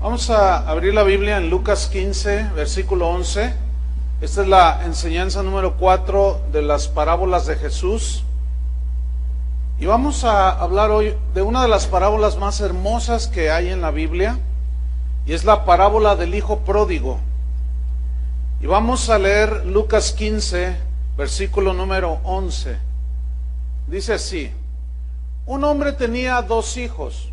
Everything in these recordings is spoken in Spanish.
Vamos a abrir la Biblia en Lucas 15, versículo 11. Esta es la enseñanza número 4 de las parábolas de Jesús. Y vamos a hablar hoy de una de las parábolas más hermosas que hay en la Biblia, y es la parábola del Hijo Pródigo. Y vamos a leer Lucas 15, versículo número 11. Dice así, un hombre tenía dos hijos.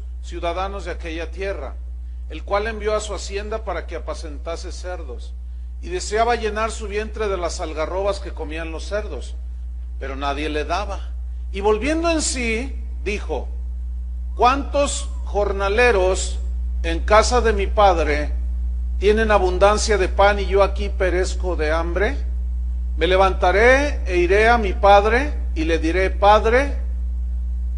ciudadanos de aquella tierra, el cual envió a su hacienda para que apacentase cerdos, y deseaba llenar su vientre de las algarrobas que comían los cerdos, pero nadie le daba. Y volviendo en sí, dijo, ¿cuántos jornaleros en casa de mi padre tienen abundancia de pan y yo aquí perezco de hambre? Me levantaré e iré a mi padre y le diré, Padre,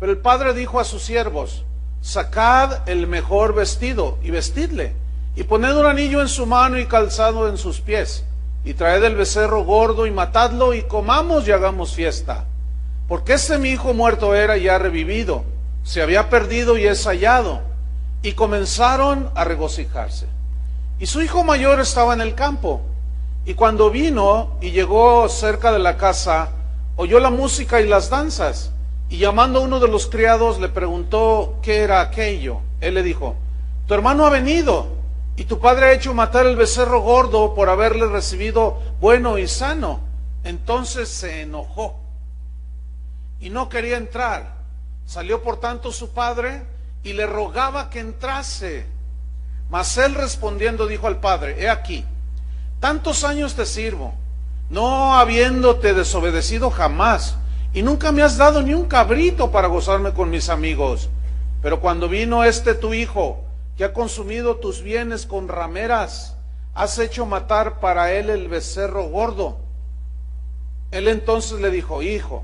Pero el padre dijo a sus siervos, sacad el mejor vestido y vestidle, y poned un anillo en su mano y calzado en sus pies, y traed el becerro gordo y matadlo y comamos y hagamos fiesta. Porque este mi hijo muerto era y ha revivido, se había perdido y es hallado. Y comenzaron a regocijarse. Y su hijo mayor estaba en el campo, y cuando vino y llegó cerca de la casa, oyó la música y las danzas. Y llamando a uno de los criados le preguntó qué era aquello. Él le dijo, tu hermano ha venido y tu padre ha hecho matar el becerro gordo por haberle recibido bueno y sano. Entonces se enojó y no quería entrar. Salió por tanto su padre y le rogaba que entrase. Mas él respondiendo dijo al padre, he aquí, tantos años te sirvo, no habiéndote desobedecido jamás y nunca me has dado ni un cabrito para gozarme con mis amigos. Pero cuando vino este tu hijo, que ha consumido tus bienes con rameras, has hecho matar para él el becerro gordo. Él entonces le dijo, hijo,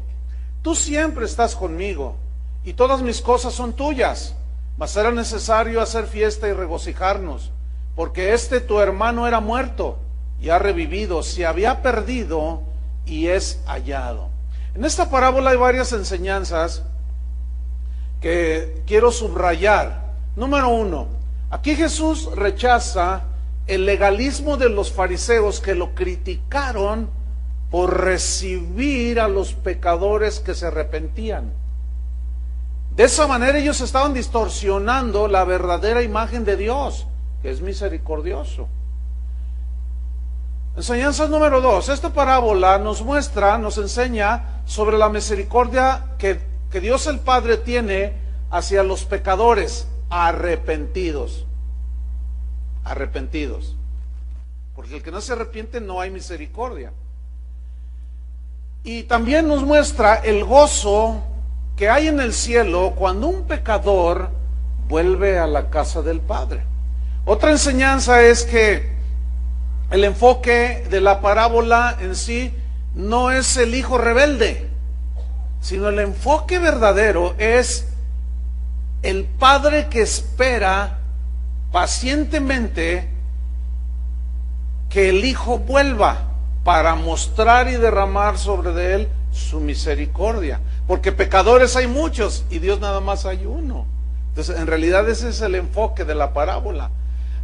tú siempre estás conmigo y todas mis cosas son tuyas, mas era necesario hacer fiesta y regocijarnos, porque este tu hermano era muerto y ha revivido, se había perdido y es hallado. En esta parábola hay varias enseñanzas que quiero subrayar. Número uno, aquí Jesús rechaza el legalismo de los fariseos que lo criticaron por recibir a los pecadores que se arrepentían. De esa manera ellos estaban distorsionando la verdadera imagen de Dios, que es misericordioso. Enseñanza número dos. Esta parábola nos muestra, nos enseña sobre la misericordia que, que Dios el Padre tiene hacia los pecadores, arrepentidos. Arrepentidos. Porque el que no se arrepiente no hay misericordia. Y también nos muestra el gozo que hay en el cielo cuando un pecador vuelve a la casa del Padre. Otra enseñanza es que el enfoque de la parábola en sí no es el hijo rebelde, sino el enfoque verdadero es el padre que espera pacientemente que el hijo vuelva para mostrar y derramar sobre él su misericordia. Porque pecadores hay muchos y Dios nada más hay uno. Entonces, en realidad ese es el enfoque de la parábola.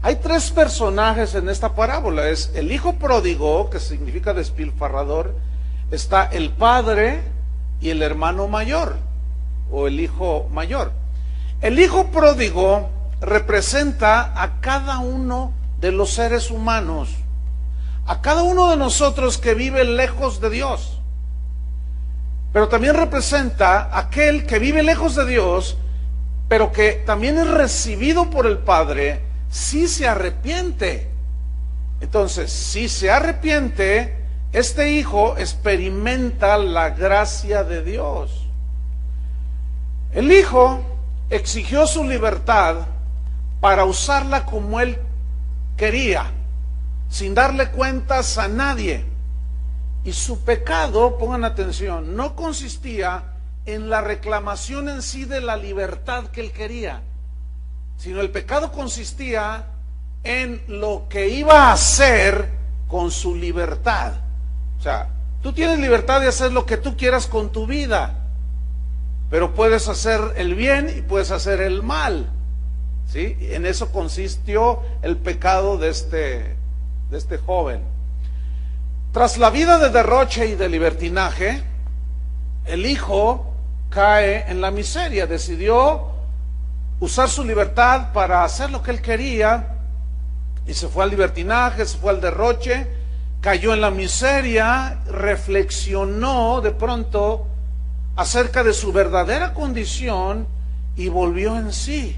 Hay tres personajes en esta parábola. Es el hijo pródigo, que significa despilfarrador, está el padre y el hermano mayor, o el hijo mayor. El hijo pródigo representa a cada uno de los seres humanos, a cada uno de nosotros que vive lejos de Dios. Pero también representa a aquel que vive lejos de Dios, pero que también es recibido por el Padre si se arrepiente. Entonces, si se arrepiente, este hijo experimenta la gracia de Dios. El hijo exigió su libertad para usarla como él quería, sin darle cuentas a nadie. Y su pecado, pongan atención, no consistía en la reclamación en sí de la libertad que él quería, sino el pecado consistía en lo que iba a hacer con su libertad. O sea, tú tienes libertad de hacer lo que tú quieras con tu vida, pero puedes hacer el bien y puedes hacer el mal. ¿Sí? En eso consistió el pecado de este, de este joven. Tras la vida de derroche y de libertinaje, el hijo cae en la miseria, decidió usar su libertad para hacer lo que él quería y se fue al libertinaje, se fue al derroche cayó en la miseria, reflexionó de pronto acerca de su verdadera condición y volvió en sí.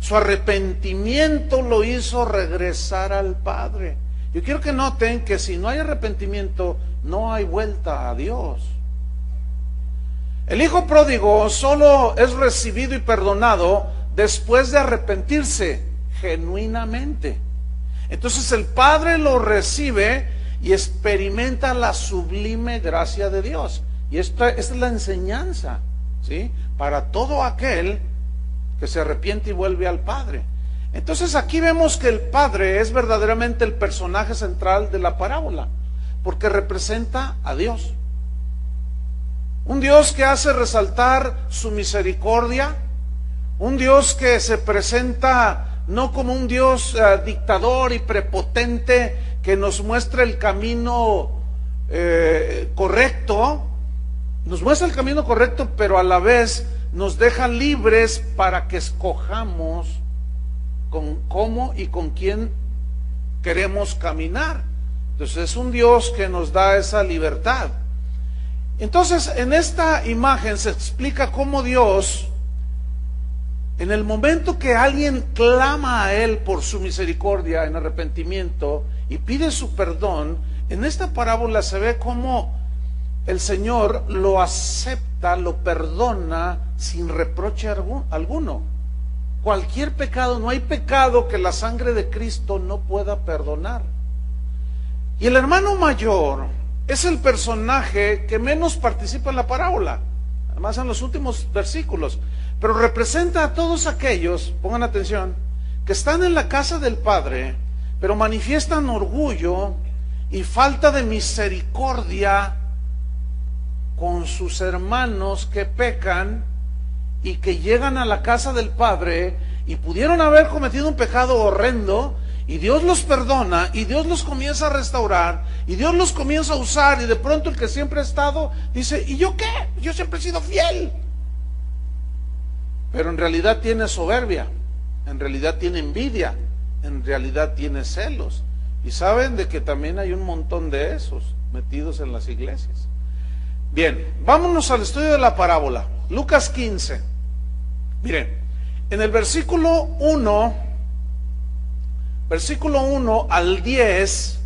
Su arrepentimiento lo hizo regresar al Padre. Yo quiero que noten que si no hay arrepentimiento, no hay vuelta a Dios. El hijo pródigo solo es recibido y perdonado después de arrepentirse genuinamente. Entonces el Padre lo recibe y experimenta la sublime gracia de Dios. Y esta, es la enseñanza, ¿sí? Para todo aquel que se arrepiente y vuelve al Padre. Entonces aquí vemos que el Padre es verdaderamente el personaje central de la parábola, porque representa a Dios. Un Dios que hace resaltar su misericordia, un Dios que se presenta no como un Dios eh, dictador y prepotente que nos muestra el camino eh, correcto, nos muestra el camino correcto, pero a la vez nos deja libres para que escojamos con cómo y con quién queremos caminar. Entonces es un Dios que nos da esa libertad. Entonces en esta imagen se explica cómo Dios en el momento que alguien clama a Él por su misericordia en arrepentimiento y pide su perdón, en esta parábola se ve cómo el Señor lo acepta, lo perdona sin reproche alguno. Cualquier pecado, no hay pecado que la sangre de Cristo no pueda perdonar. Y el hermano mayor es el personaje que menos participa en la parábola, además en los últimos versículos pero representa a todos aquellos, pongan atención, que están en la casa del Padre, pero manifiestan orgullo y falta de misericordia con sus hermanos que pecan y que llegan a la casa del Padre y pudieron haber cometido un pecado horrendo y Dios los perdona y Dios los comienza a restaurar y Dios los comienza a usar y de pronto el que siempre ha estado dice, ¿y yo qué? Yo siempre he sido fiel. Pero en realidad tiene soberbia, en realidad tiene envidia, en realidad tiene celos. Y saben de que también hay un montón de esos metidos en las iglesias. Bien, vámonos al estudio de la parábola. Lucas 15. Miren, En el versículo 1, versículo 1 al 10,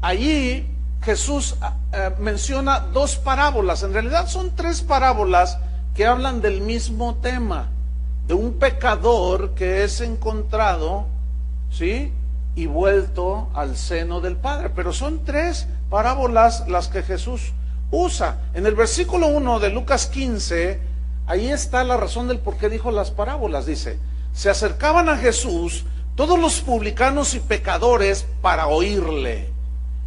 allí Jesús eh, menciona dos parábolas. En realidad son tres parábolas que hablan del mismo tema, de un pecador que es encontrado, ¿sí? Y vuelto al seno del Padre. Pero son tres parábolas las que Jesús usa. En el versículo 1 de Lucas 15, ahí está la razón del por qué dijo las parábolas. Dice, se acercaban a Jesús todos los publicanos y pecadores para oírle.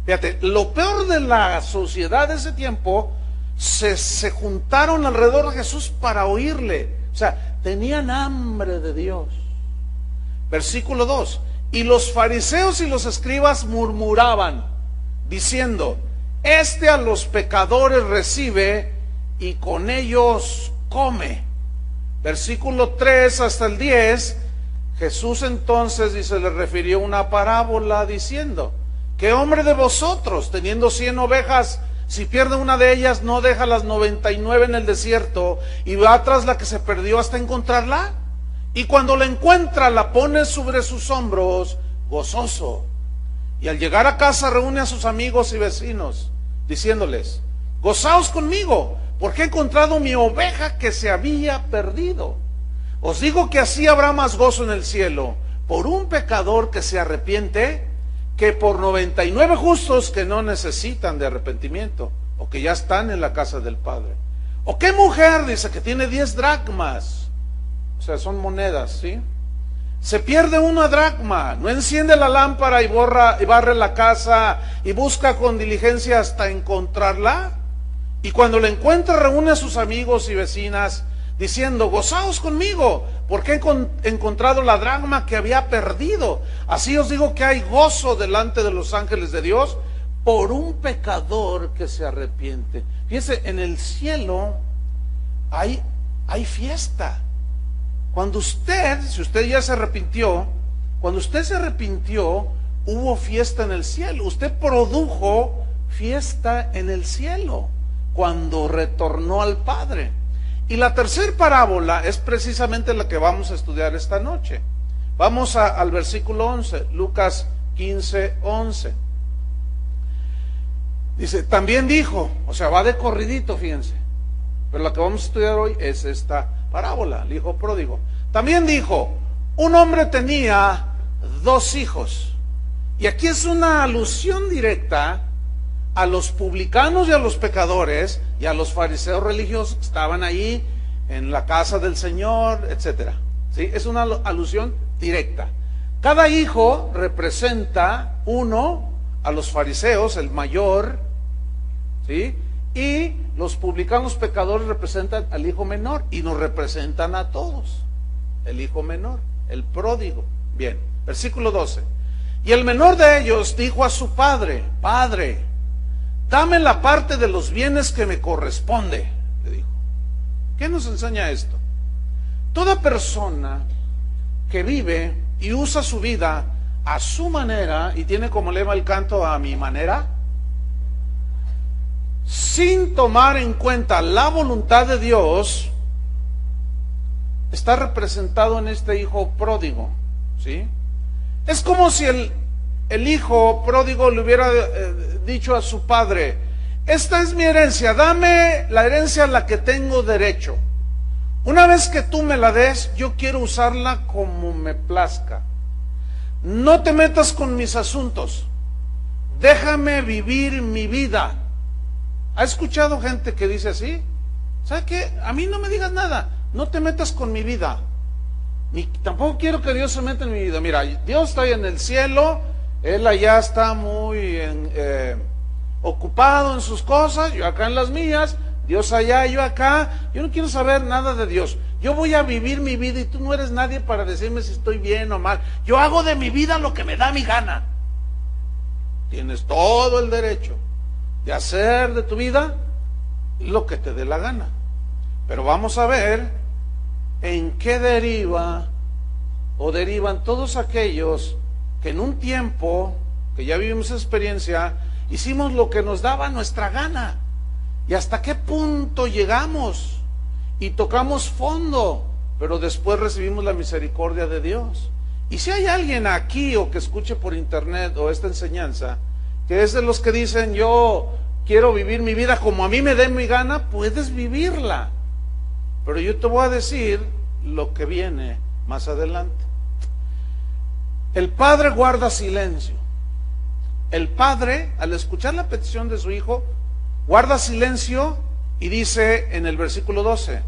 Fíjate, lo peor de la sociedad de ese tiempo, se, se juntaron alrededor de Jesús para oírle. O sea, tenían hambre de Dios. Versículo 2. Y los fariseos y los escribas murmuraban, diciendo, este a los pecadores recibe y con ellos come. Versículo 3 hasta el 10, Jesús entonces dice, le refirió una parábola diciendo, ¿Qué hombre de vosotros, teniendo cien ovejas, si pierde una de ellas, no deja las noventa y nueve en el desierto y va tras la que se perdió hasta encontrarla? Y cuando la encuentra, la pone sobre sus hombros, gozoso. Y al llegar a casa reúne a sus amigos y vecinos, diciéndoles, gozaos conmigo, porque he encontrado mi oveja que se había perdido. Os digo que así habrá más gozo en el cielo por un pecador que se arrepiente que por 99 justos que no necesitan de arrepentimiento o que ya están en la casa del Padre. ¿O qué mujer dice que tiene 10 dracmas? O sea, son monedas, ¿sí? Se pierde una dracma, no enciende la lámpara y borra y barre la casa y busca con diligencia hasta encontrarla. Y cuando la encuentra reúne a sus amigos y vecinas diciendo, gozaos conmigo, porque he encontrado la dragma que había perdido. Así os digo que hay gozo delante de los ángeles de Dios por un pecador que se arrepiente. Fíjese, en el cielo hay, hay fiesta. Cuando usted, si usted ya se arrepintió, cuando usted se arrepintió, hubo fiesta en el cielo. Usted produjo fiesta en el cielo cuando retornó al Padre. Y la tercera parábola es precisamente la que vamos a estudiar esta noche. Vamos al versículo 11, Lucas 15, 11. Dice, también dijo, o sea, va de corridito, fíjense. Pero la que vamos a estudiar hoy es esta parábola, el hijo pródigo. También dijo, un hombre tenía dos hijos. Y aquí es una alusión directa a los publicanos y a los pecadores y a los fariseos religiosos que estaban ahí en la casa del Señor, etcétera. ¿Sí? Es una alusión directa. Cada hijo representa uno a los fariseos, el mayor, ¿sí? Y los publicanos pecadores representan al hijo menor y nos representan a todos. El hijo menor, el pródigo. Bien, versículo 12. Y el menor de ellos dijo a su padre, Padre, dame la parte de los bienes que me corresponde, le dijo. ¿Qué nos enseña esto? Toda persona que vive y usa su vida a su manera y tiene como lema el canto a mi manera, sin tomar en cuenta la voluntad de Dios, está representado en este hijo pródigo, ¿sí? Es como si el, el hijo pródigo le hubiera eh, dicho a su padre, esta es mi herencia, dame la herencia a la que tengo derecho. Una vez que tú me la des, yo quiero usarla como me plazca. No te metas con mis asuntos. Déjame vivir mi vida. ¿Ha escuchado gente que dice así? ¿Sabe qué? A mí no me digas nada. No te metas con mi vida. Ni, tampoco quiero que Dios se meta en mi vida. Mira, Dios está ahí en el cielo él allá está muy eh, ocupado en sus cosas, yo acá en las mías, Dios allá, yo acá. Yo no quiero saber nada de Dios. Yo voy a vivir mi vida y tú no eres nadie para decirme si estoy bien o mal. Yo hago de mi vida lo que me da mi gana. Tienes todo el derecho de hacer de tu vida lo que te dé la gana. Pero vamos a ver en qué deriva o derivan todos aquellos que en un tiempo, que ya vivimos esa experiencia, hicimos lo que nos daba nuestra gana. ¿Y hasta qué punto llegamos? y tocamos fondo, pero después recibimos la misericordia de Dios. Y si hay alguien aquí o que escuche por internet o esta enseñanza, que es de los que dicen yo quiero vivir mi vida como a mí me dé mi gana, puedes vivirla. Pero yo te voy a decir lo que viene más adelante. El padre guarda silencio. El padre, al escuchar la petición de su hijo, guarda silencio y dice en el versículo 12,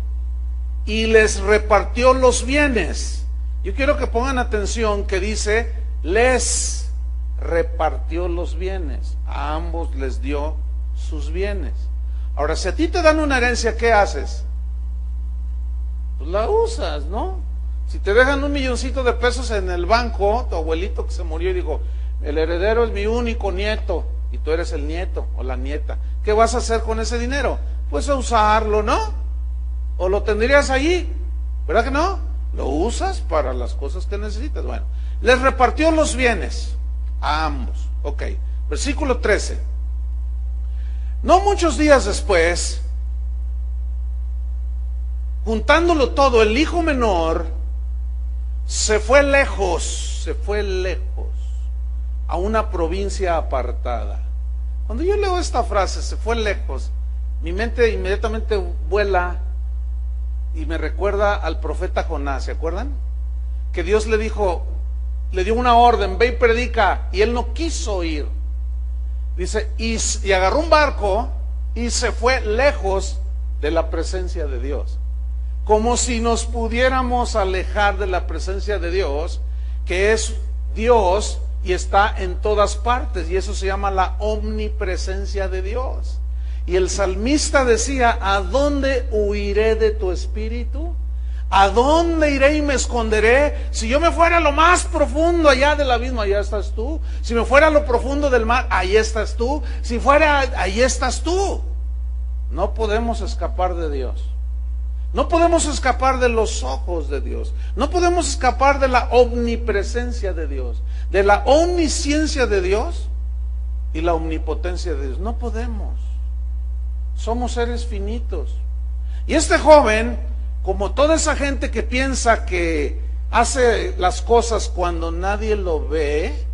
y les repartió los bienes. Yo quiero que pongan atención que dice, les repartió los bienes. A ambos les dio sus bienes. Ahora, si a ti te dan una herencia, ¿qué haces? Pues la usas, ¿no? Si te dejan un milloncito de pesos en el banco, tu abuelito que se murió y dijo, el heredero es mi único nieto y tú eres el nieto o la nieta, ¿qué vas a hacer con ese dinero? Pues a usarlo, ¿no? ¿O lo tendrías allí? ¿Verdad que no? Lo usas para las cosas que necesitas. Bueno, les repartió los bienes a ambos. Ok, versículo 13. No muchos días después, juntándolo todo, el hijo menor se fue lejos, se fue lejos, a una provincia apartada. Cuando yo leo esta frase, se fue lejos, mi mente inmediatamente vuela y me recuerda al profeta Jonás, ¿se acuerdan? Que Dios le dijo, le dio una orden, ve y predica, y él no quiso ir. Dice, y, y agarró un barco y se fue lejos de la presencia de Dios como si nos pudiéramos alejar de la presencia de Dios, que es Dios y está en todas partes, y eso se llama la omnipresencia de Dios. Y el salmista decía, ¿a dónde huiré de tu espíritu? ¿A dónde iré y me esconderé? Si yo me fuera a lo más profundo allá del abismo, allá estás tú. Si me fuera a lo profundo del mar, ahí estás tú. Si fuera, ahí estás tú. No podemos escapar de Dios. No podemos escapar de los ojos de Dios. No podemos escapar de la omnipresencia de Dios, de la omnisciencia de Dios y la omnipotencia de Dios. No podemos. Somos seres finitos. Y este joven, como toda esa gente que piensa que hace las cosas cuando nadie lo ve,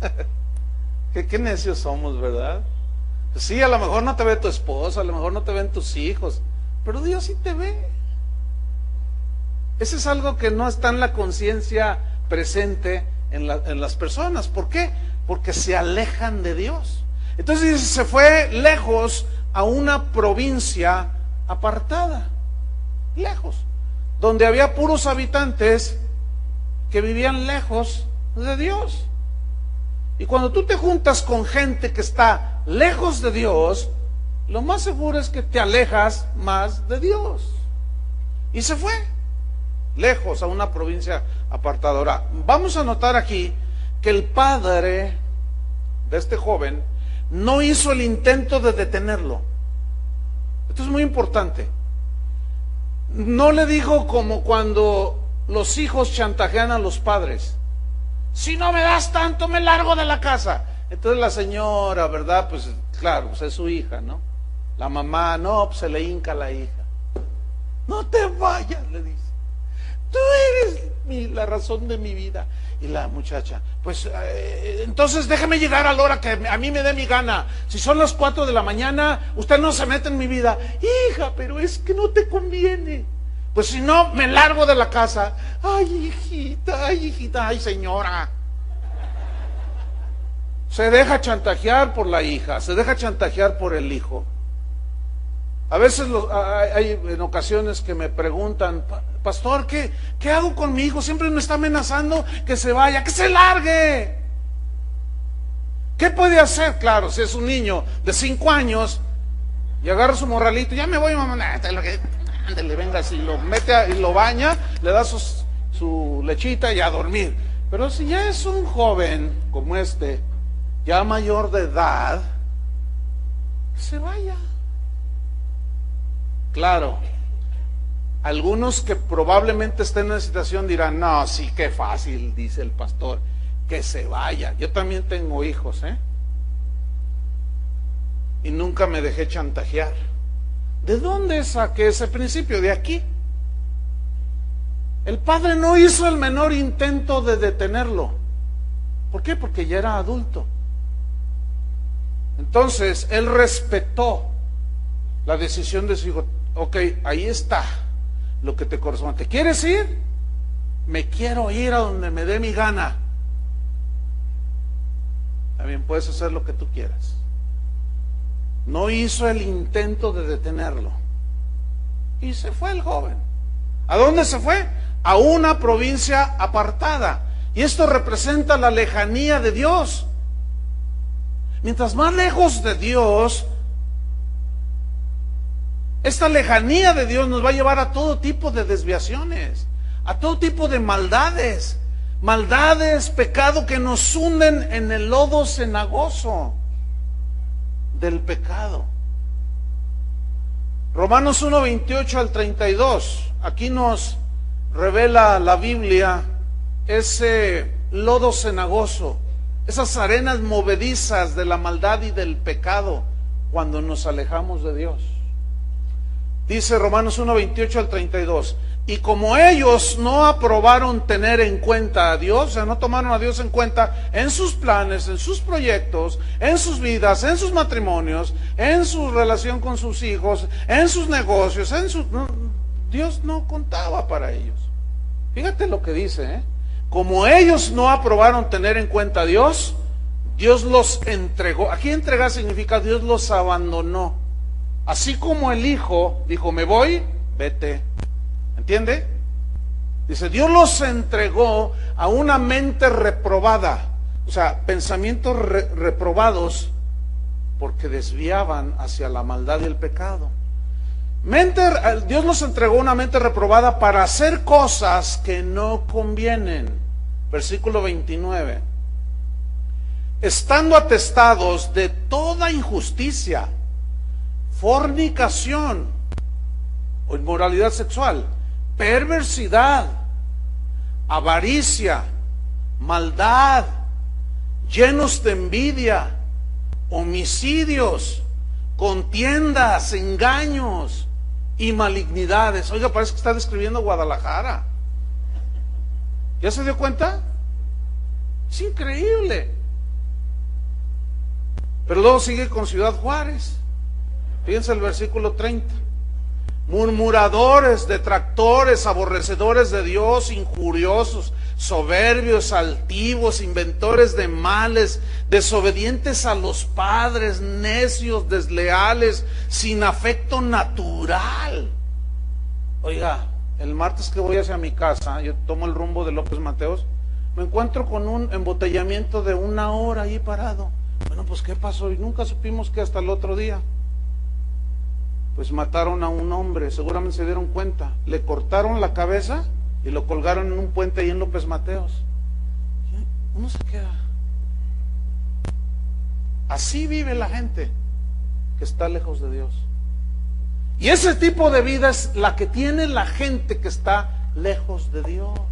¿qué, qué necios somos, ¿verdad? Sí, a lo mejor no te ve tu esposa, a lo mejor no te ven tus hijos, pero Dios sí te ve. Ese es algo que no está en la conciencia presente en, las personas. ¿Por qué? Porque se alejan de Dios. Entonces se fue lejos a una provincia apartada, lejos, donde había puros habitantes que vivían lejos de Dios. Y cuando tú te juntas con gente que está lejos de Dios, lo más seguro es que te alejas más de Dios. Y se fue lejos, a una provincia apartadora. Vamos a notar aquí que el padre de este joven no hizo el intento de detenerlo. Esto es muy importante. No le dijo como cuando los hijos chantajean a los padres. Si no me das tanto, me largo de la casa. Entonces la señora, ¿verdad? Pues claro, pues es su hija, ¿no? La mamá, no, pues se le hinca la hija. No te vayas, le dice. Tú eres la razón de mi vida. Y la muchacha, pues eh, entonces déjeme llegar a la hora que a mí me dé mi gana. Si son las cuatro de la mañana, usted no se mete en mi vida. Hija, pero es que no te conviene. Pues si no, me largo de la casa. Ay, hijita, ay, hijita, ay, señora. Se deja chantajear por la hija, se deja chantajear por el hijo. A veces hay en ocasiones que me preguntan, pastor, ¿qué, ¿qué hago conmigo? Siempre me está amenazando que se vaya, que se largue. ¿Qué puede hacer? Claro, si es un niño de cinco años y agarra su morralito, ya me voy, mamá, ándale, venga, si lo mete y lo baña, le da su lechita y a dormir. Pero si ya es un joven como este, ya mayor de edad, se vaya. Claro, algunos que probablemente estén en una situación dirán, no, sí, qué fácil, dice el pastor, que se vaya. Yo también tengo hijos, ¿eh? Y nunca me dejé chantajear. ¿De dónde saqué ese principio? De aquí. El padre no hizo el menor intento de detenerlo. ¿Por qué? Porque ya era adulto. Entonces, él respetó la decisión de su hijo. Ok, ahí está lo que te corresponde. ¿Te quieres ir? Me quiero ir a donde me dé mi gana. También puedes hacer lo que tú quieras. No hizo el intento de detenerlo. Y se fue el joven. ¿A dónde se fue? A una provincia apartada. Y esto representa la lejanía de Dios. Mientras más lejos de Dios, esta lejanía de Dios nos va a llevar a todo tipo de desviaciones, a todo tipo de maldades, maldades, pecado que nos hunden en el lodo cenagoso del pecado. Romanos 1, 28 al 32, aquí nos revela la Biblia ese lodo cenagoso, esas arenas movedizas de la maldad y del pecado cuando nos alejamos de Dios. Dice Romanos 1, 28 al 32. Y como ellos no aprobaron tener en cuenta a Dios, o sea, no tomaron a Dios en cuenta en sus planes, en sus proyectos, en sus vidas, en sus matrimonios, en su relación con sus hijos, en sus negocios, en sus... Dios no contaba para ellos. Fíjate lo que dice, ¿eh? Como ellos no aprobaron tener en cuenta a Dios, Dios los entregó. Aquí entregar significa Dios los abandonó. Así como el Hijo dijo, me voy, vete. ¿Entiende? Dice, Dios los entregó a una mente reprobada. O sea, pensamientos reprobados porque desviaban hacia la maldad y el pecado. Mente, Dios los entregó una mente reprobada para hacer cosas que no convienen. Versículo 29. Estando atestados de toda injusticia fornicación o inmoralidad sexual, perversidad, avaricia, maldad, llenos de envidia, homicidios, contiendas, engaños y malignidades. Oiga, parece que está describiendo Guadalajara. ¿Ya se dio cuenta? Es increíble. Pero luego sigue con Ciudad Juárez. Fíjense el versículo 30. Murmuradores, detractores, aborrecedores de Dios, injuriosos, soberbios, altivos, inventores de males, desobedientes a los padres, necios, desleales, sin afecto natural. Oiga, el martes que voy hacia mi casa, yo tomo el rumbo de López Mateos, me encuentro con un embotellamiento de una hora ahí parado. Bueno, pues ¿qué pasó? Y nunca supimos que hasta el otro día pues mataron a un hombre, seguramente se dieron cuenta, le cortaron la cabeza y lo colgaron en un puente ahí en López Mateos. Uno se queda. Así vive la gente que está lejos de Dios. Y ese tipo de vida es la que tiene la gente que está lejos de Dios. Ah,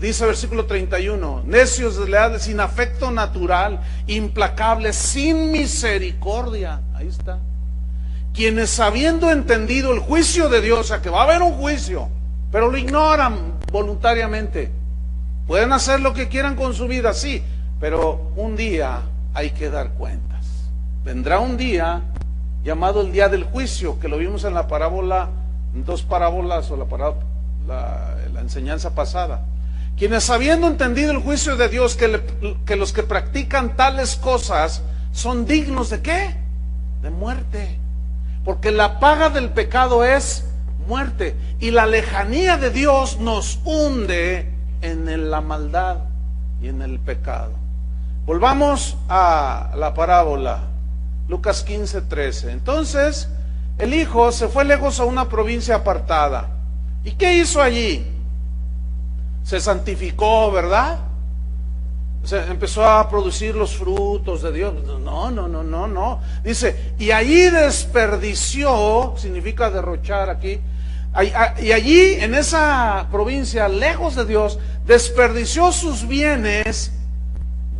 dice el versículo 31, necios, desleales, sin afecto natural, implacables, sin misericordia. Ahí está. Quienes habiendo entendido el juicio de Dios, o sea que va a haber un juicio, pero lo ignoran voluntariamente. Pueden hacer lo que quieran con su vida, sí, pero un día hay que dar cuentas. Vendrá un día llamado el día del juicio, que lo vimos en la parábola, en dos parábolas o la parábola la, enseñanza pasada. Quienes habiendo entendido el juicio de Dios, que, que los que practican tales cosas son dignos de qué? De muerte. Porque la paga del pecado es muerte. Y la lejanía de Dios nos hunde en la maldad y en el pecado. Volvamos a la parábola, Lucas 15, 13. Entonces, el hijo se fue lejos a una provincia apartada ¿Y qué hizo allí? Se santificó, ¿verdad? Se empezó a producir los frutos de Dios. No, no, no, no, no. Dice, y allí desperdició, significa derrochar aquí, y allí en esa provincia, lejos de Dios, desperdició sus bienes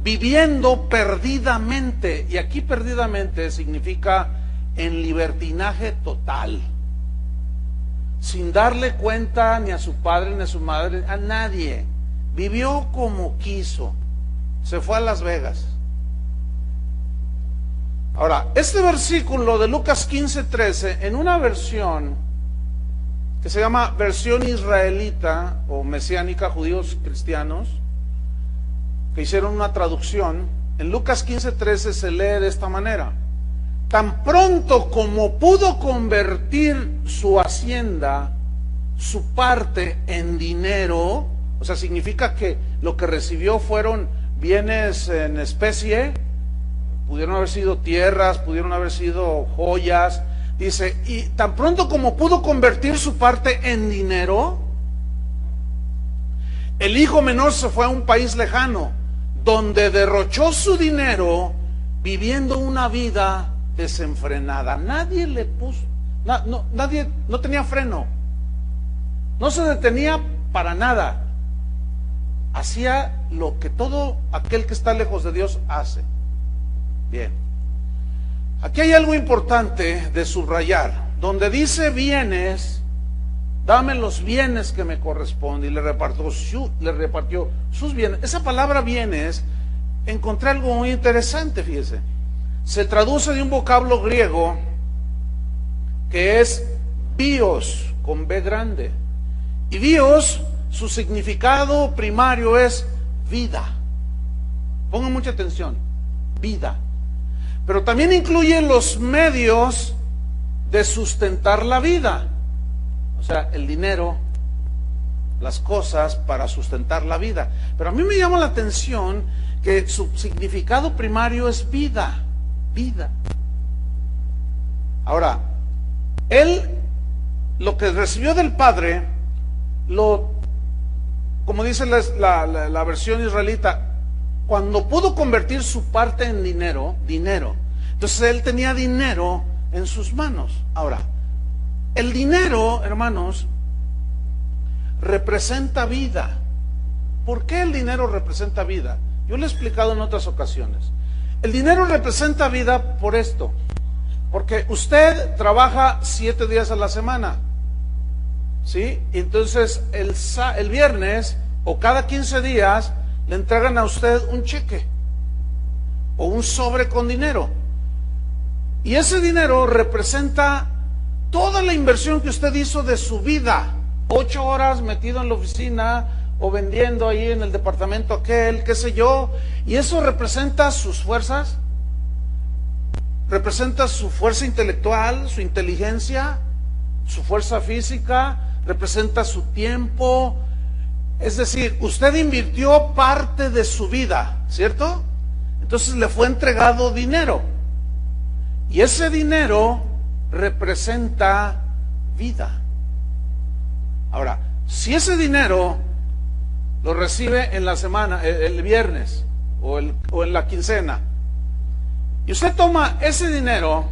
viviendo perdidamente. Y aquí perdidamente significa en libertinaje total. Sin darle cuenta ni a su padre ni a su madre, a nadie. Vivió como quiso. Se fue a Las Vegas. Ahora, este versículo de Lucas 15, 13, en una versión que se llama versión israelita o mesiánica, judíos cristianos, que hicieron una traducción, en Lucas 15, 13 se lee de esta manera. Tan pronto como pudo convertir su hacienda, su parte en dinero, o sea, significa que lo que recibió fueron bienes en especie, pudieron haber sido tierras, pudieron haber sido joyas. Dice, y tan pronto como pudo convertir su parte en dinero, el hijo menor se fue a un país lejano, donde derrochó su dinero viviendo una vida desenfrenada. Nadie le puso, no, nadie, no tenía freno, no se detenía para nada. Hacía lo que todo aquel que está lejos de Dios hace. Bien. Aquí hay algo importante de subrayar. Donde dice bienes, dame los bienes que me corresponden. Y le repartió, le repartió sus bienes. Esa palabra bienes, encontré algo muy interesante, fíjese. Se traduce de un vocablo griego que es bios, con B grande. Y bios, su significado primario es vida. Pongan mucha atención, vida pero también incluye los medios de sustentar la vida. O sea, el dinero, las cosas para sustentar la vida. Pero a mí me llama la atención que su significado primario es vida, vida. Ahora, él lo que recibió del Padre, lo, como dice la, la versión israelita, cuando pudo convertir su parte en dinero, dinero, entonces él tenía dinero en sus manos. Ahora, el dinero, hermanos, representa vida. ¿Por qué el dinero representa vida? Yo le he explicado en otras ocasiones. El dinero representa vida por esto. Porque usted trabaja siete días a la semana. ¿Sí? Entonces el, el viernes o cada 15 días le entregan a usted un cheque o un sobre con dinero. Y ese dinero representa toda la inversión que usted hizo de su vida. Ocho horas metido en la oficina o vendiendo ahí en el departamento aquel, qué sé yo. Y eso representa sus fuerzas, representa su fuerza intelectual, su inteligencia, su fuerza física, representa su tiempo, es decir, usted invirtió parte de su vida, ¿cierto? Entonces le fue entregado dinero. Y ese dinero representa vida. Ahora, si ese dinero lo recibe en la semana, el, viernes o, o en la quincena, y usted toma ese dinero,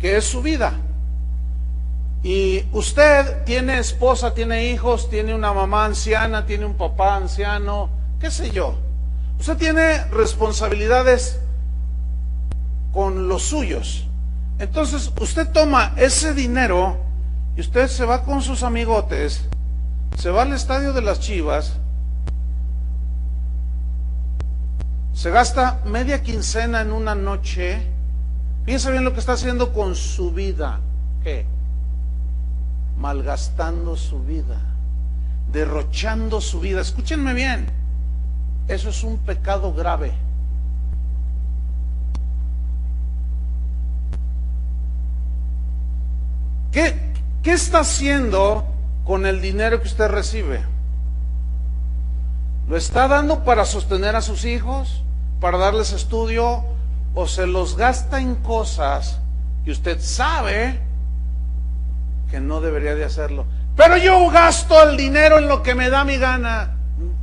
que es su vida, y usted tiene esposa, tiene hijos, tiene una mamá anciana, tiene un papá anciano, qué sé yo. Usted tiene responsabilidades con los suyos. Entonces usted toma ese dinero y usted se va con sus amigotes, se va al estadio de las Chivas, se gasta media quincena en una noche, piensa bien lo que está haciendo con su vida. ¿Qué? malgastando su vida, derrochando su vida. Escúchenme bien, eso es un pecado grave. ¿Qué, ¿Qué está haciendo con el dinero que usted recibe? ¿Lo está dando para sostener a sus hijos, para darles estudio, o se los gasta en cosas que usted sabe que no debería de hacerlo. Pero yo gasto el dinero en lo que me da mi gana.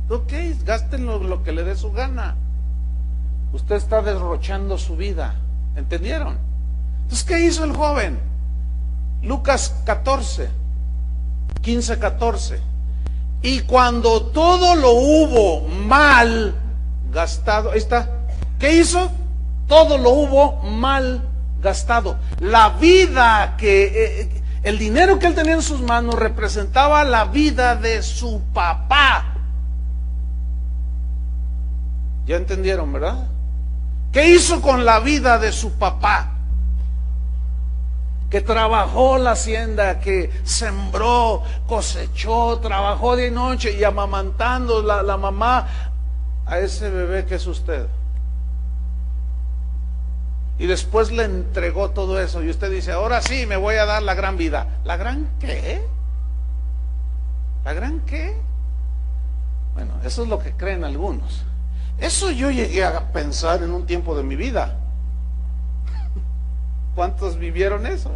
Ok, gasten lo, que le dé su gana. Usted está derrochando su vida. ¿Entendieron? Entonces, ¿qué hizo el joven? Lucas 14, 15, 14. Y cuando todo lo hubo mal gastado. Está. ¿Qué hizo? Todo lo hubo mal gastado. La vida que, eh, eh, el dinero que él tenía en sus manos representaba la vida de su papá. ¿Ya entendieron, verdad? ¿Qué hizo con la vida de su papá? Que trabajó la hacienda, que sembró, cosechó, trabajó de noche y amamantando la, la mamá a ese bebé que es usted. Y después le entregó todo eso. Y usted dice, ahora sí, me voy a dar la gran vida. ¿La gran qué? ¿La gran qué? Bueno, eso es lo que creen algunos. Eso yo llegué a pensar en un tiempo de mi vida. ¿Cuántos vivieron eso?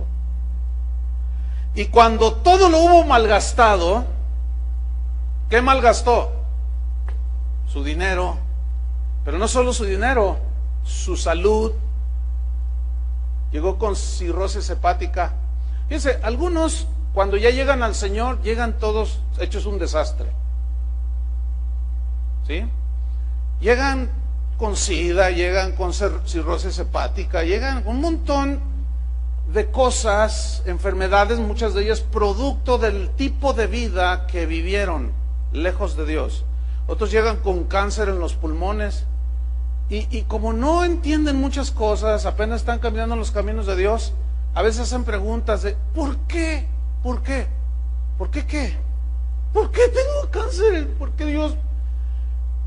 Y cuando todo lo hubo malgastado, ¿qué malgastó? Su dinero, pero no solo su dinero, su salud, llegó con cirrosis hepática. Fíjense, algunos cuando ya llegan al Señor, llegan todos hechos un desastre. ¿Sí? Llegan con sida, llegan con cirrosis hepática, llegan un montón de cosas, enfermedades, muchas de ellas producto del tipo de vida que vivieron lejos de Dios. Otros llegan con cáncer en los pulmones, y, como no entienden muchas cosas, apenas están cambiando los caminos de Dios, a veces hacen preguntas de ¿por qué? ¿Por qué? ¿Por qué qué? ¿Por qué tengo cáncer? ¿Por qué Dios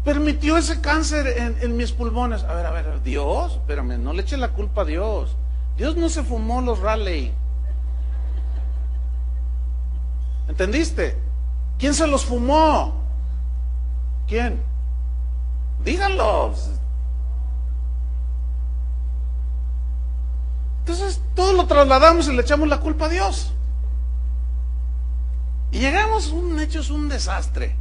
permitió ese cáncer en, mis pulmones? A ver, a ver, Dios, espérame, no le eche la culpa a Dios. Dios no se fumó los Raleigh. ¿Entendiste? ¿Quién se los fumó? ¿Quién? Díganlo. Entonces todo lo trasladamos y le echamos la culpa a Dios. Y llegamos, un hecho es un desastre,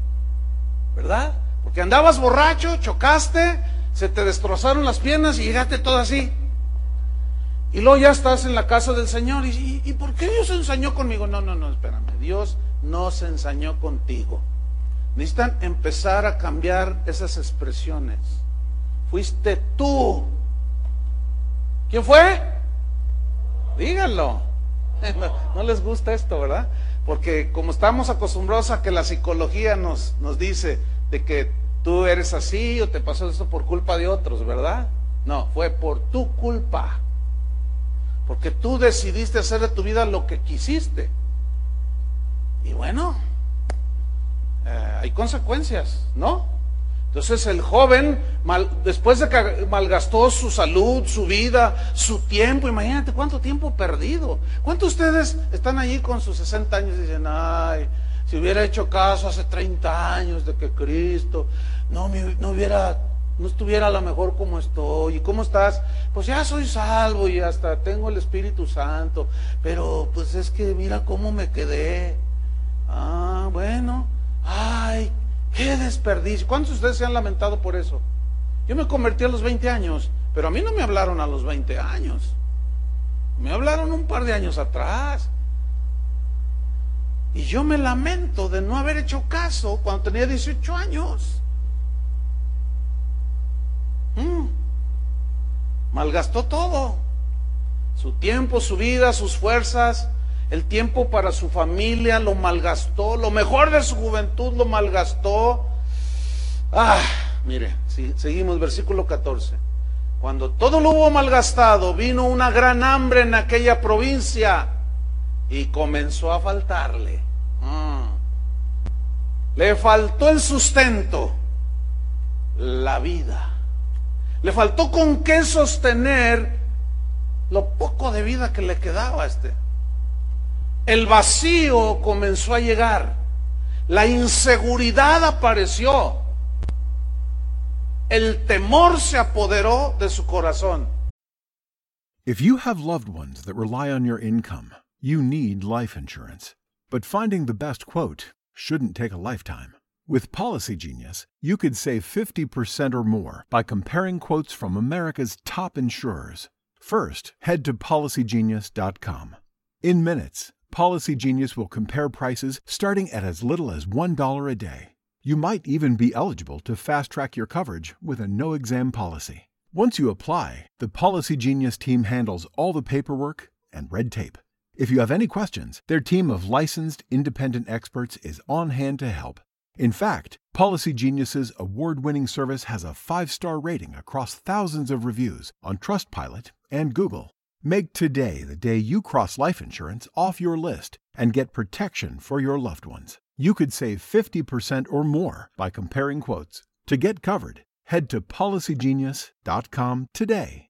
¿verdad? Porque andabas borracho, chocaste, se te destrozaron las piernas y llegaste todo así. Y luego ya estás en la casa del Señor. ¿Y, y por qué Dios se ensañó conmigo? No, no, no, espérame. Dios no se ensañó contigo. Necesitan empezar a cambiar esas expresiones. Fuiste tú. ¿Quién fue? Díganlo. No, les gusta esto, ¿verdad? Porque como estamos acostumbrados a que la psicología nos, nos dice de que tú eres así o te pasó esto por culpa de otros, ¿verdad? No, fue por tu culpa. Porque tú decidiste hacer de tu vida lo que quisiste. Y bueno, eh, hay consecuencias, ¿no? Entonces el joven, después de que malgastó su salud, su vida, su tiempo, imagínate cuánto tiempo perdido. ¿Cuántos de ustedes están allí con sus 60 años y dicen, ay, si hubiera hecho caso hace 30 años de que Cristo no, no hubiera, no estuviera a lo mejor como estoy? ¿Y cómo estás? Pues ya soy salvo y hasta tengo el Espíritu Santo, pero pues es que mira cómo me quedé. Ah, bueno, ay, ¡Qué desperdicio! ¿Cuántos de ustedes se han lamentado por eso? Yo me convertí a los 20 años, pero a mí no me hablaron a los 20 años. Me hablaron un par de años atrás. Y yo me lamento de no haber hecho caso cuando tenía 18 años. Mm. Malgastó todo. Su tiempo, su vida, sus fuerzas el tiempo para su familia lo malgastó, lo mejor de su juventud lo malgastó. Ah, mire, seguimos, versículo 14. Cuando todo lo hubo malgastado, vino una gran hambre en aquella provincia y comenzó a faltarle. Ah. Le faltó el sustento, la vida. Le faltó con qué sostener lo poco de vida que le quedaba a este el vacío comenzó a llegar, la inseguridad apareció, el temor se apoderó de su corazón. If you have loved ones that rely on your income, you need life insurance. But finding the best quote shouldn't take a lifetime. With Policy Genius, you could save 50% or more by comparing quotes from America's top insurers. First, head to policygenius.com. In minutes, Policy Genius will compare prices starting at as little as $1 a day. You might even be eligible to fast track your coverage with a no exam policy. Once you apply, the Policy Genius team handles all the paperwork and red tape. If you have any questions, their team of licensed independent experts is on hand to help. In fact, Policy Genius's award winning service has a five star rating across thousands of reviews on Trustpilot and Google. Make today the day you cross life insurance off your list and get protection for your loved ones. You could save 50% or more by comparing quotes. To get covered, head to policygenius.com today.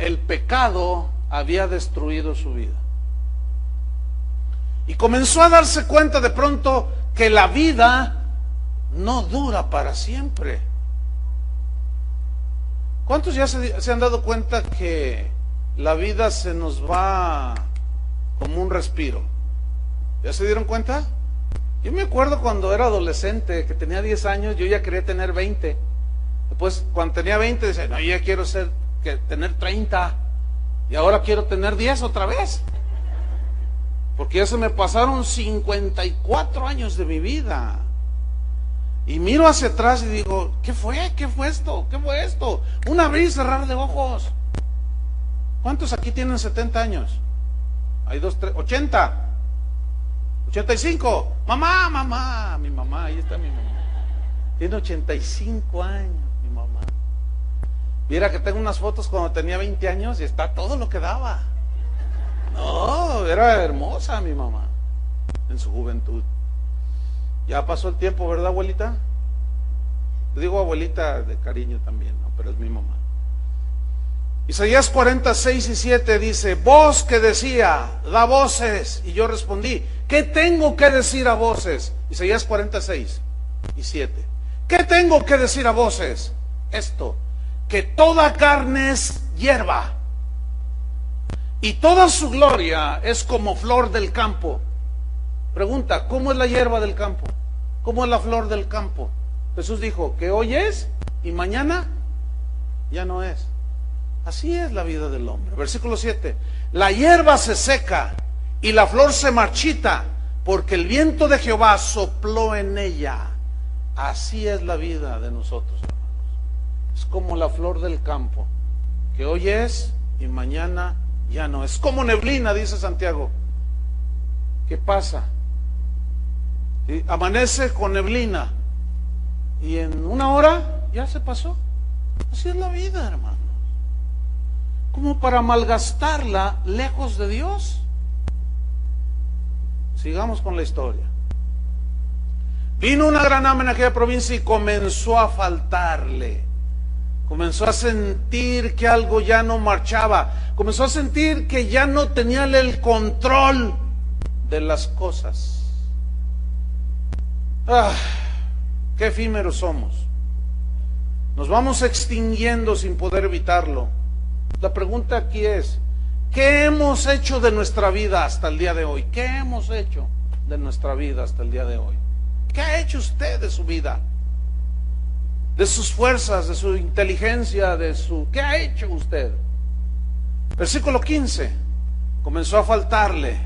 El pecado había destruido su vida. Y comenzó a darse cuenta de pronto que la vida no dura para siempre. ¿Cuántos ya se, han dado cuenta que la vida se nos va como un respiro? ¿Ya se dieron cuenta? Yo me acuerdo cuando era adolescente, que tenía 10 años, yo ya quería tener 20. Después, cuando tenía 20, decía, no, ya quiero ser, que, tener 30. Y ahora quiero tener 10 otra vez. Porque ya se me pasaron 54 años de mi vida. Y miro hacia atrás y digo, ¿qué fue? ¿Qué fue esto? ¿Qué fue esto? Un abrir y cerrar de ojos. ¿Cuántos aquí tienen 70 años? Hay dos, tres, 80. 85. Mamá, mamá, mi mamá, ahí está mi mamá. Tiene 85 años. Mira que tengo unas fotos cuando tenía 20 años y está todo lo que daba. No, era hermosa mi mamá en su juventud. Ya pasó el tiempo, ¿verdad, abuelita? Le digo abuelita de cariño también, ¿no? pero es mi mamá. Isaías 46 y 7 dice, voz que decía, da voces. Y yo respondí, ¿qué tengo que decir a voces? Isaías 46 y 7. ¿Qué tengo que decir a voces? Esto, que toda carne es hierba y toda su gloria es como flor del campo. Pregunta, ¿cómo es la hierba del campo? ¿Cómo es la flor del campo? Jesús dijo que hoy es y mañana ya no es. Así es la vida del hombre. Versículo 7. La hierba se seca y la flor se marchita porque el viento de Jehová sopló en ella. Así es la vida de nosotros. Es como la flor del campo, que hoy es y mañana ya no. Es como neblina, dice Santiago. ¿Qué pasa? Amanece con neblina y en una hora ya se pasó. Así es la vida, hermanos. Como para malgastarla lejos de Dios. Sigamos con la historia. Vino una gran hambre en aquella provincia y comenzó a faltarle. Comenzó a sentir que algo ya no marchaba. Comenzó a sentir que ya no tenía el control de las cosas. Ah, qué efímeros somos. Nos vamos extinguiendo sin poder evitarlo. La pregunta aquí es, ¿qué hemos hecho de nuestra vida hasta el día de hoy? ¿Qué hemos hecho de nuestra vida hasta el día de hoy? ¿Qué ha hecho usted de su vida? De sus fuerzas, de su inteligencia, de su... ¿Qué ha hecho usted? Versículo 15. Comenzó a faltarle.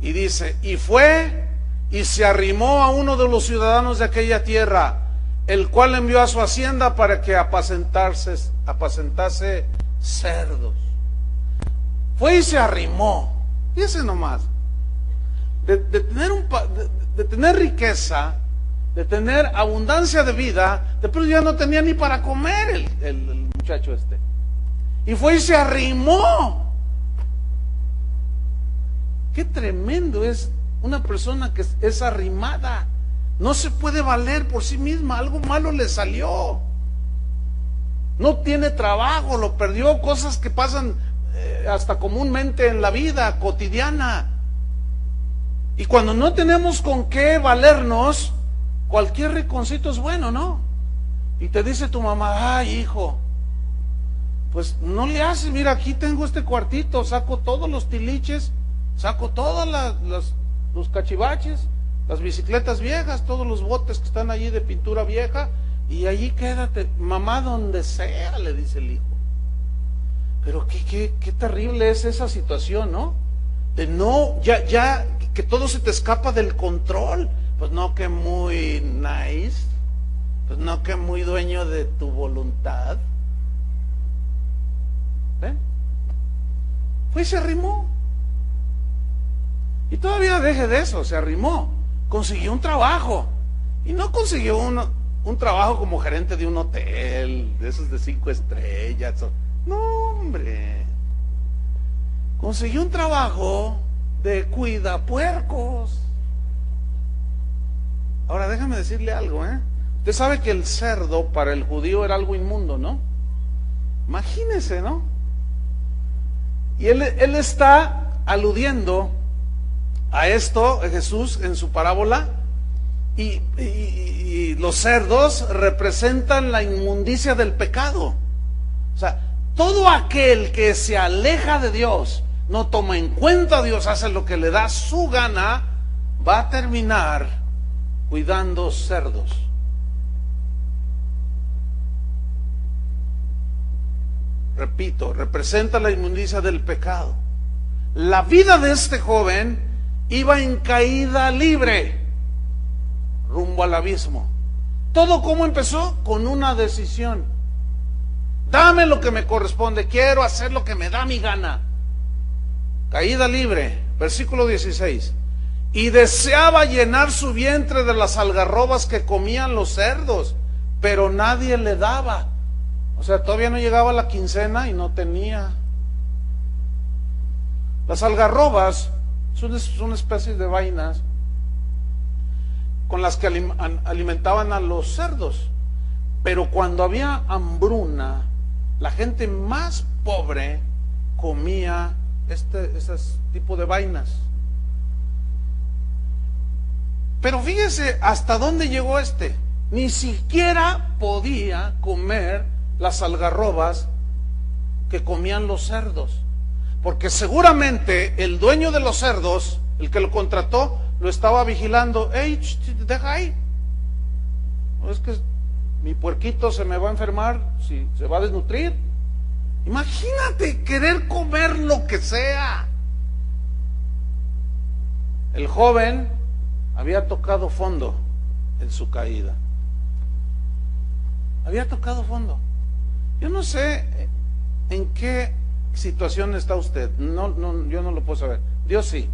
Y dice, y fue y se arrimó a uno de los ciudadanos de aquella tierra, el cual envió a su hacienda para que apacentarse, apacentase cerdos. Fue y se arrimó. Fíjese nomás. De, de tener un, de, tener riqueza, de tener abundancia de vida, de pronto ya no tenía ni para comer el, el, el muchacho este. Y fue y se arrimó. Qué tremendo es una persona que es arrimada. No se puede valer por sí misma. Algo malo le salió. No tiene trabajo, lo perdió. Cosas que pasan eh, hasta comúnmente en la vida cotidiana. Y cuando no tenemos con qué valernos, cualquier rinconcito es bueno, ¿no? Y te dice tu mamá, ay hijo, pues no le haces, mira, aquí tengo este cuartito, saco todos los tiliches, saco todos los cachivaches, las bicicletas viejas, todos los botes que están allí de pintura vieja, y allí quédate, mamá donde sea, le dice el hijo. Pero qué, qué, qué terrible es esa situación, ¿no? De no, ya, ya, que todo se te escapa del control. Pues no que muy nice, pues no que muy dueño de tu voluntad. ¿Ven? Fue y se arrimó. Y todavía deje de eso, se arrimó. Consiguió un trabajo. Y no consiguió un, un trabajo como gerente de un hotel, de esos de cinco estrellas. No, hombre. Consiguió un trabajo de cuida puercos. Ahora déjame decirle algo, ¿eh? Usted sabe que el cerdo para el judío era algo inmundo, ¿no? Imagínese, ¿no? Y él, él está aludiendo a esto, Jesús, en su parábola, y, y, los cerdos representan la inmundicia del pecado. O sea, todo aquel que se aleja de Dios, no toma en cuenta a Dios, hace lo que le da su gana, va a terminar cuidando cerdos. Repito, representa la inmundicia del pecado. La vida de este joven iba en caída libre, rumbo al abismo. ¿Todo cómo empezó? Con una decisión. Dame lo que me corresponde, quiero hacer lo que me da mi gana. Caída libre, versículo 16 y deseaba llenar su vientre de las algarrobas que comían los cerdos, pero nadie le daba. O sea, todavía no llegaba la quincena y no tenía. Las algarrobas son, son especies de vainas con las que alimentaban a los cerdos. Pero cuando había hambruna, la gente más pobre comía este, ese tipo de vainas. Pero fíjese hasta dónde llegó este. Ni siquiera podía comer las algarrobas que comían los cerdos. Porque seguramente el dueño de los cerdos, el que lo contrató, lo estaba vigilando. ¡Ey, deja ahí! es que mi puerquito se me va a enfermar, si se va a desnutrir. Imagínate querer comer lo que sea. El joven había tocado fondo en su caída. Había tocado fondo. Yo no sé en qué situación está usted. No, no, yo no lo puedo saber. Dios sí.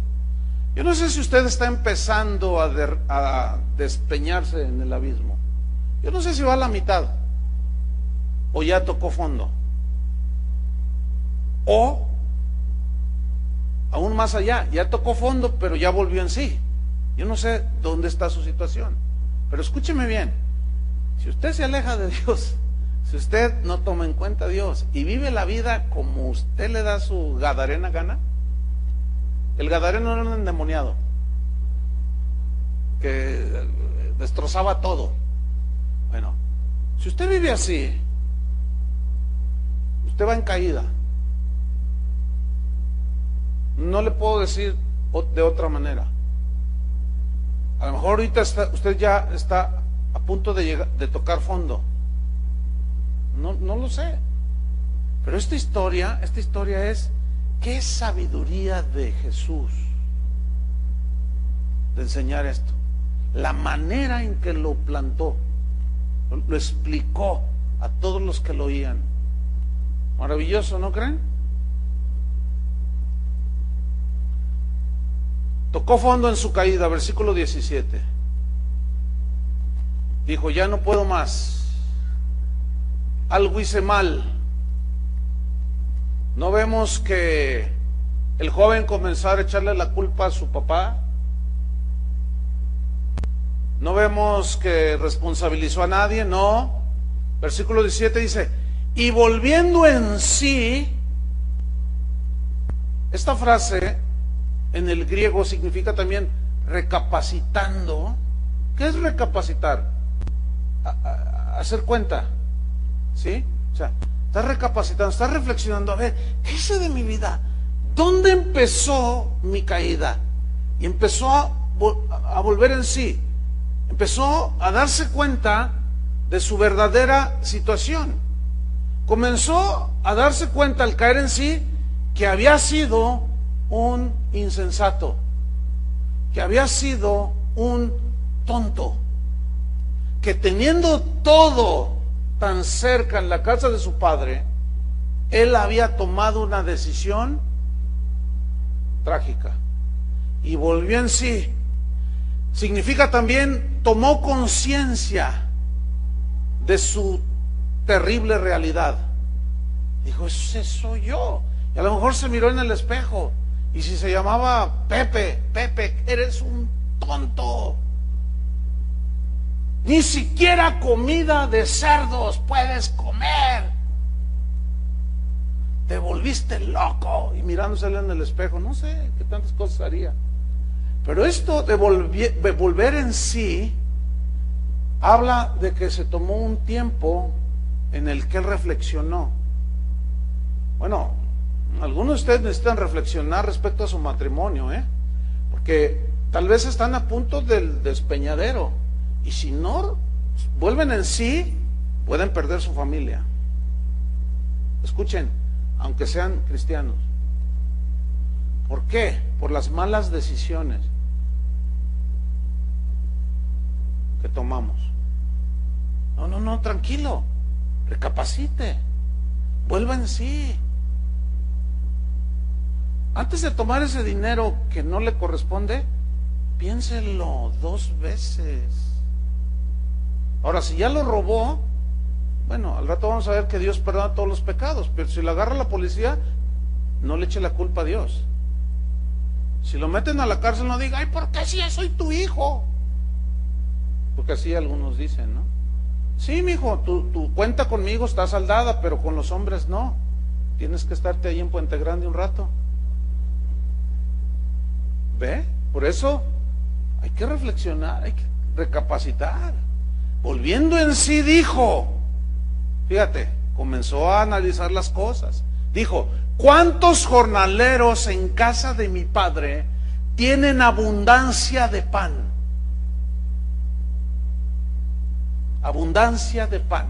Yo no sé si usted está empezando a, a despeñarse en el abismo. Yo no sé si va a la mitad o ya tocó fondo. O aún más allá, ya tocó fondo, pero ya volvió en sí. Yo no sé dónde está su situación, pero escúcheme bien. Si usted se aleja de Dios, si usted no toma en cuenta a Dios y vive la vida como usted le da su gadarena gana, el gadareno era un endemoniado que destrozaba todo. Bueno, si usted vive así, usted va en caída. No le puedo decir de otra manera. A lo mejor ahorita usted ya está a punto de, llegar, de tocar fondo. No, no lo sé. Pero esta historia, esta historia es qué sabiduría de Jesús de enseñar esto. La manera en que lo plantó, lo explicó a todos los que lo oían. Maravilloso, ¿no creen? Tocó fondo en su caída, versículo 17. Dijo, ya no puedo más. Algo hice mal. ¿No vemos que el joven comenzó a echarle la culpa a su papá? ¿No vemos que responsabilizó a nadie? No. Versículo 17 dice, y volviendo en sí, esta frase en el griego significa también recapacitando. ¿Qué es recapacitar? hacer cuenta. ¿Sí? O sea, estás recapacitando, estás reflexionando, a ver, ¿qué hice de mi vida? ¿Dónde empezó mi caída? Y empezó a, a volver en sí. Empezó a darse cuenta de su verdadera situación. Comenzó a darse cuenta al caer en sí que había sido un insensato, que había sido un tonto, que teniendo todo tan cerca en la casa de su padre, él había tomado una decisión trágica y volvió en sí. Significa también tomó conciencia de su terrible realidad. Dijo, ese soy yo. Y a lo mejor se miró en el espejo. Y si se llamaba Pepe, Pepe, eres un tonto. Ni siquiera comida de cerdos puedes comer. Te volviste loco. Y mirándosele en el espejo, no sé qué tantas cosas haría. Pero esto de, volver en sí habla de que se tomó un tiempo en el que reflexionó. Bueno, algunos de ustedes necesitan reflexionar respecto a su matrimonio, ¿eh? Porque tal vez están a punto del despeñadero. Y si no vuelven en sí, pueden perder su familia. Escuchen, aunque sean cristianos. ¿Por qué? Por las malas decisiones que tomamos. No, no, no, tranquilo. Recapacite. Vuelva en sí. Antes de tomar ese dinero que no le corresponde, piénselo dos veces. Ahora, si ya lo robó, bueno, al rato vamos a ver que Dios perdona todos los pecados, pero si lo agarra la policía, no le eche la culpa a Dios. Si lo meten a la cárcel, no diga, ay, ¿por qué si soy tu hijo? Porque así algunos dicen, ¿no? Sí, mi hijo, tu, tu cuenta conmigo está saldada, pero con los hombres no. Tienes que estarte ahí en Puente Grande un rato. ¿Ve? Por eso hay que reflexionar, hay que recapacitar. Volviendo en sí dijo, fíjate, comenzó a analizar las cosas. Dijo, ¿cuántos jornaleros en casa de mi padre tienen abundancia de pan? Abundancia de pan.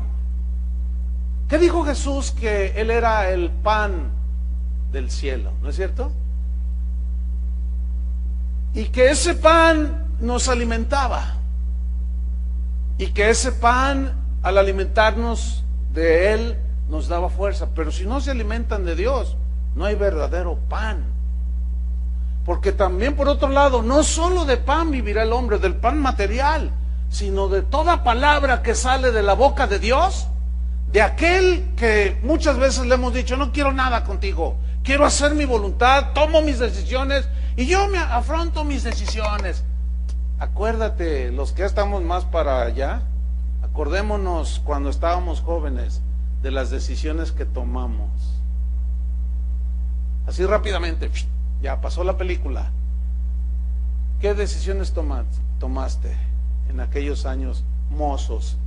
¿Qué dijo Jesús que Él era el pan del cielo? ¿No es cierto? Y que ese pan nos alimentaba. Y que ese pan, al alimentarnos de Él, nos daba fuerza. Pero si no se alimentan de Dios, no hay verdadero pan. Porque también, por otro lado, no solo de pan vivirá el hombre, del pan material, sino de toda palabra que sale de la boca de Dios, de aquel que muchas veces le hemos dicho, no quiero nada contigo, quiero hacer mi voluntad, tomo mis decisiones y yo me afronto mis decisiones. Acuérdate, los que estamos más para allá, acordémonos cuando estábamos jóvenes de las decisiones que tomamos. Así rápidamente, ya pasó la película. ¿Qué decisiones tomaste en aquellos años mozos?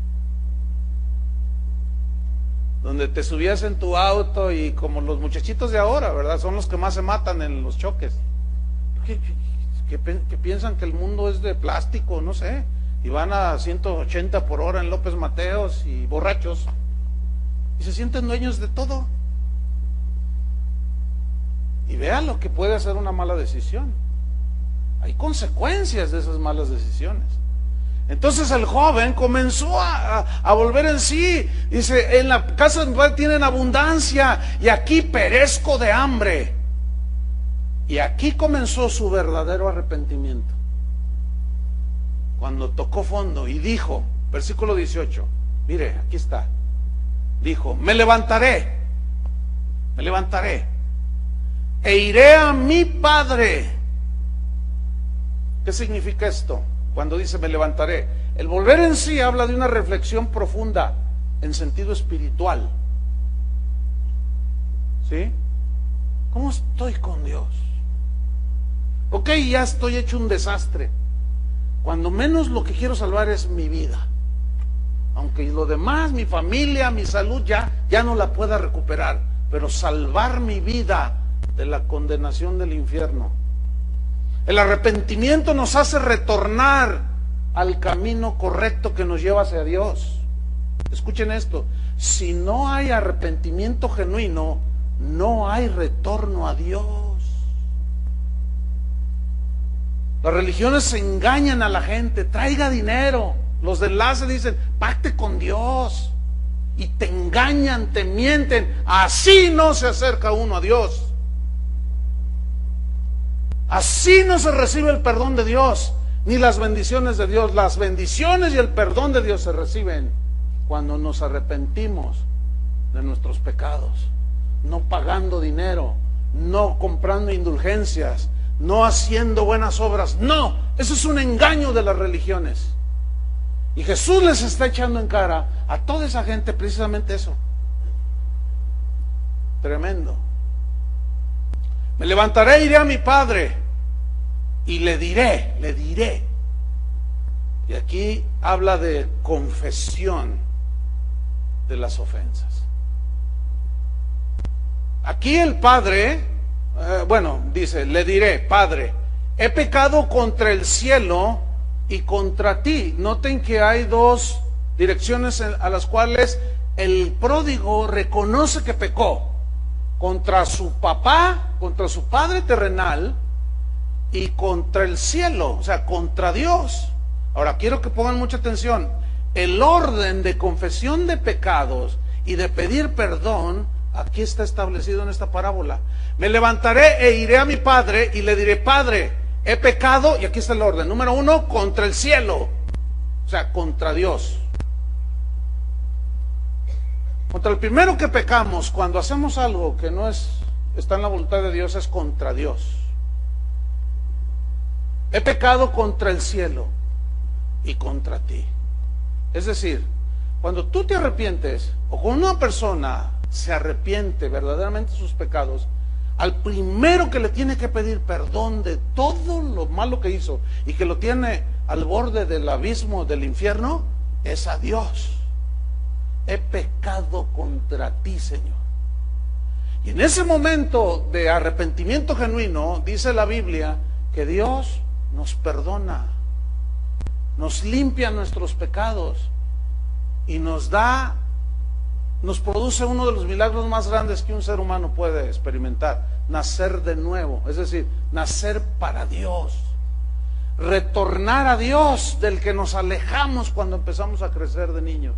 Donde te subías en tu auto y como los muchachitos de ahora, ¿verdad? Son los que más se matan en los choques que, piensan que el mundo es de plástico, no sé, y van a 180 por hora en López Mateos y borrachos, y se sienten dueños de todo. Y vean lo que puede hacer una mala decisión. Hay consecuencias de esas malas decisiones. Entonces el joven comenzó a, volver en sí. Dice, en la casa tienen abundancia y aquí perezco de hambre. Y aquí comenzó su verdadero arrepentimiento. Cuando tocó fondo y dijo, versículo 18, mire, aquí está, dijo, me levantaré, me levantaré e iré a mi Padre. ¿Qué significa esto? Cuando dice me levantaré. El volver en sí habla de una reflexión profunda en sentido espiritual. ¿Sí? ¿Cómo estoy con Dios? Ok, ya estoy hecho un desastre. Cuando menos lo que quiero salvar es mi vida. Aunque lo demás, mi familia, mi salud, ya, ya no la pueda recuperar. Pero salvar mi vida de la condenación del infierno. El arrepentimiento nos hace retornar al camino correcto que nos lleva hacia Dios. Escuchen esto, si no hay arrepentimiento genuino, no hay retorno a Dios. Las religiones engañan a la gente, traiga dinero. Los de enlace dicen, pacte con Dios. Y te engañan, te mienten. Así no se acerca uno a Dios. Así no se recibe el perdón de Dios, ni las bendiciones de Dios. Las bendiciones y el perdón de Dios se reciben cuando nos arrepentimos de nuestros pecados, no pagando dinero, no comprando indulgencias, no haciendo buenas obras. No, eso es un engaño de las religiones. Y Jesús les está echando en cara a toda esa gente precisamente eso. Tremendo. Me levantaré iré a mi Padre y le diré, le diré. Y aquí habla de confesión de las ofensas. Aquí el Padre, eh, bueno, dice, le diré, Padre, he pecado contra el cielo y contra ti. Noten que hay dos direcciones a las cuales el pródigo reconoce que pecó contra su papá, contra su padre terrenal y contra el cielo, o sea, contra Dios. Ahora, quiero que pongan mucha atención el orden de confesión de pecados y de pedir perdón, aquí está establecido en esta parábola. Me levantaré e iré a mi padre y le diré, Padre, he pecado, y aquí está el orden. Número uno, contra el cielo, o sea, contra Dios. Contra el primero que pecamos, cuando hacemos algo que no es, está en la voluntad de Dios, es contra Dios. He pecado contra el cielo y contra ti. Es decir, cuando tú te arrepientes o cuando una persona se arrepiente verdaderamente de sus pecados, al primero que le tiene que pedir perdón de todo lo malo que hizo y que lo tiene al borde del abismo del infierno, es a Dios. He pecado contra ti, Señor. Y en ese momento de arrepentimiento genuino, dice la Biblia que Dios nos perdona nos limpia nuestros pecados y nos da, nos produce uno de los milagros más grandes que un ser humano puede experimentar, nacer de nuevo, es decir, nacer para Dios, retornar a Dios del que nos alejamos cuando empezamos a crecer de niños.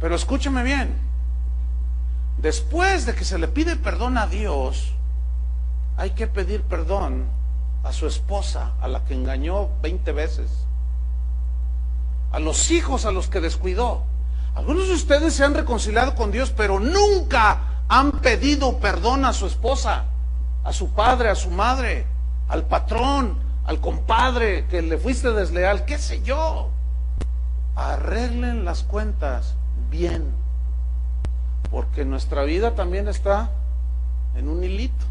Pero escúcheme bien, después de que se le pide perdón a Dios, hay que pedir perdón a su esposa, a la que engañó 20 veces, a los hijos a los que descuidó. Algunos de ustedes se han reconciliado con Dios, pero nunca han pedido perdón a su esposa, a su padre, a su madre, al patrón, al compadre que le fuiste desleal, qué sé yo. Arreglen las cuentas bien, porque nuestra vida también está en un hilito.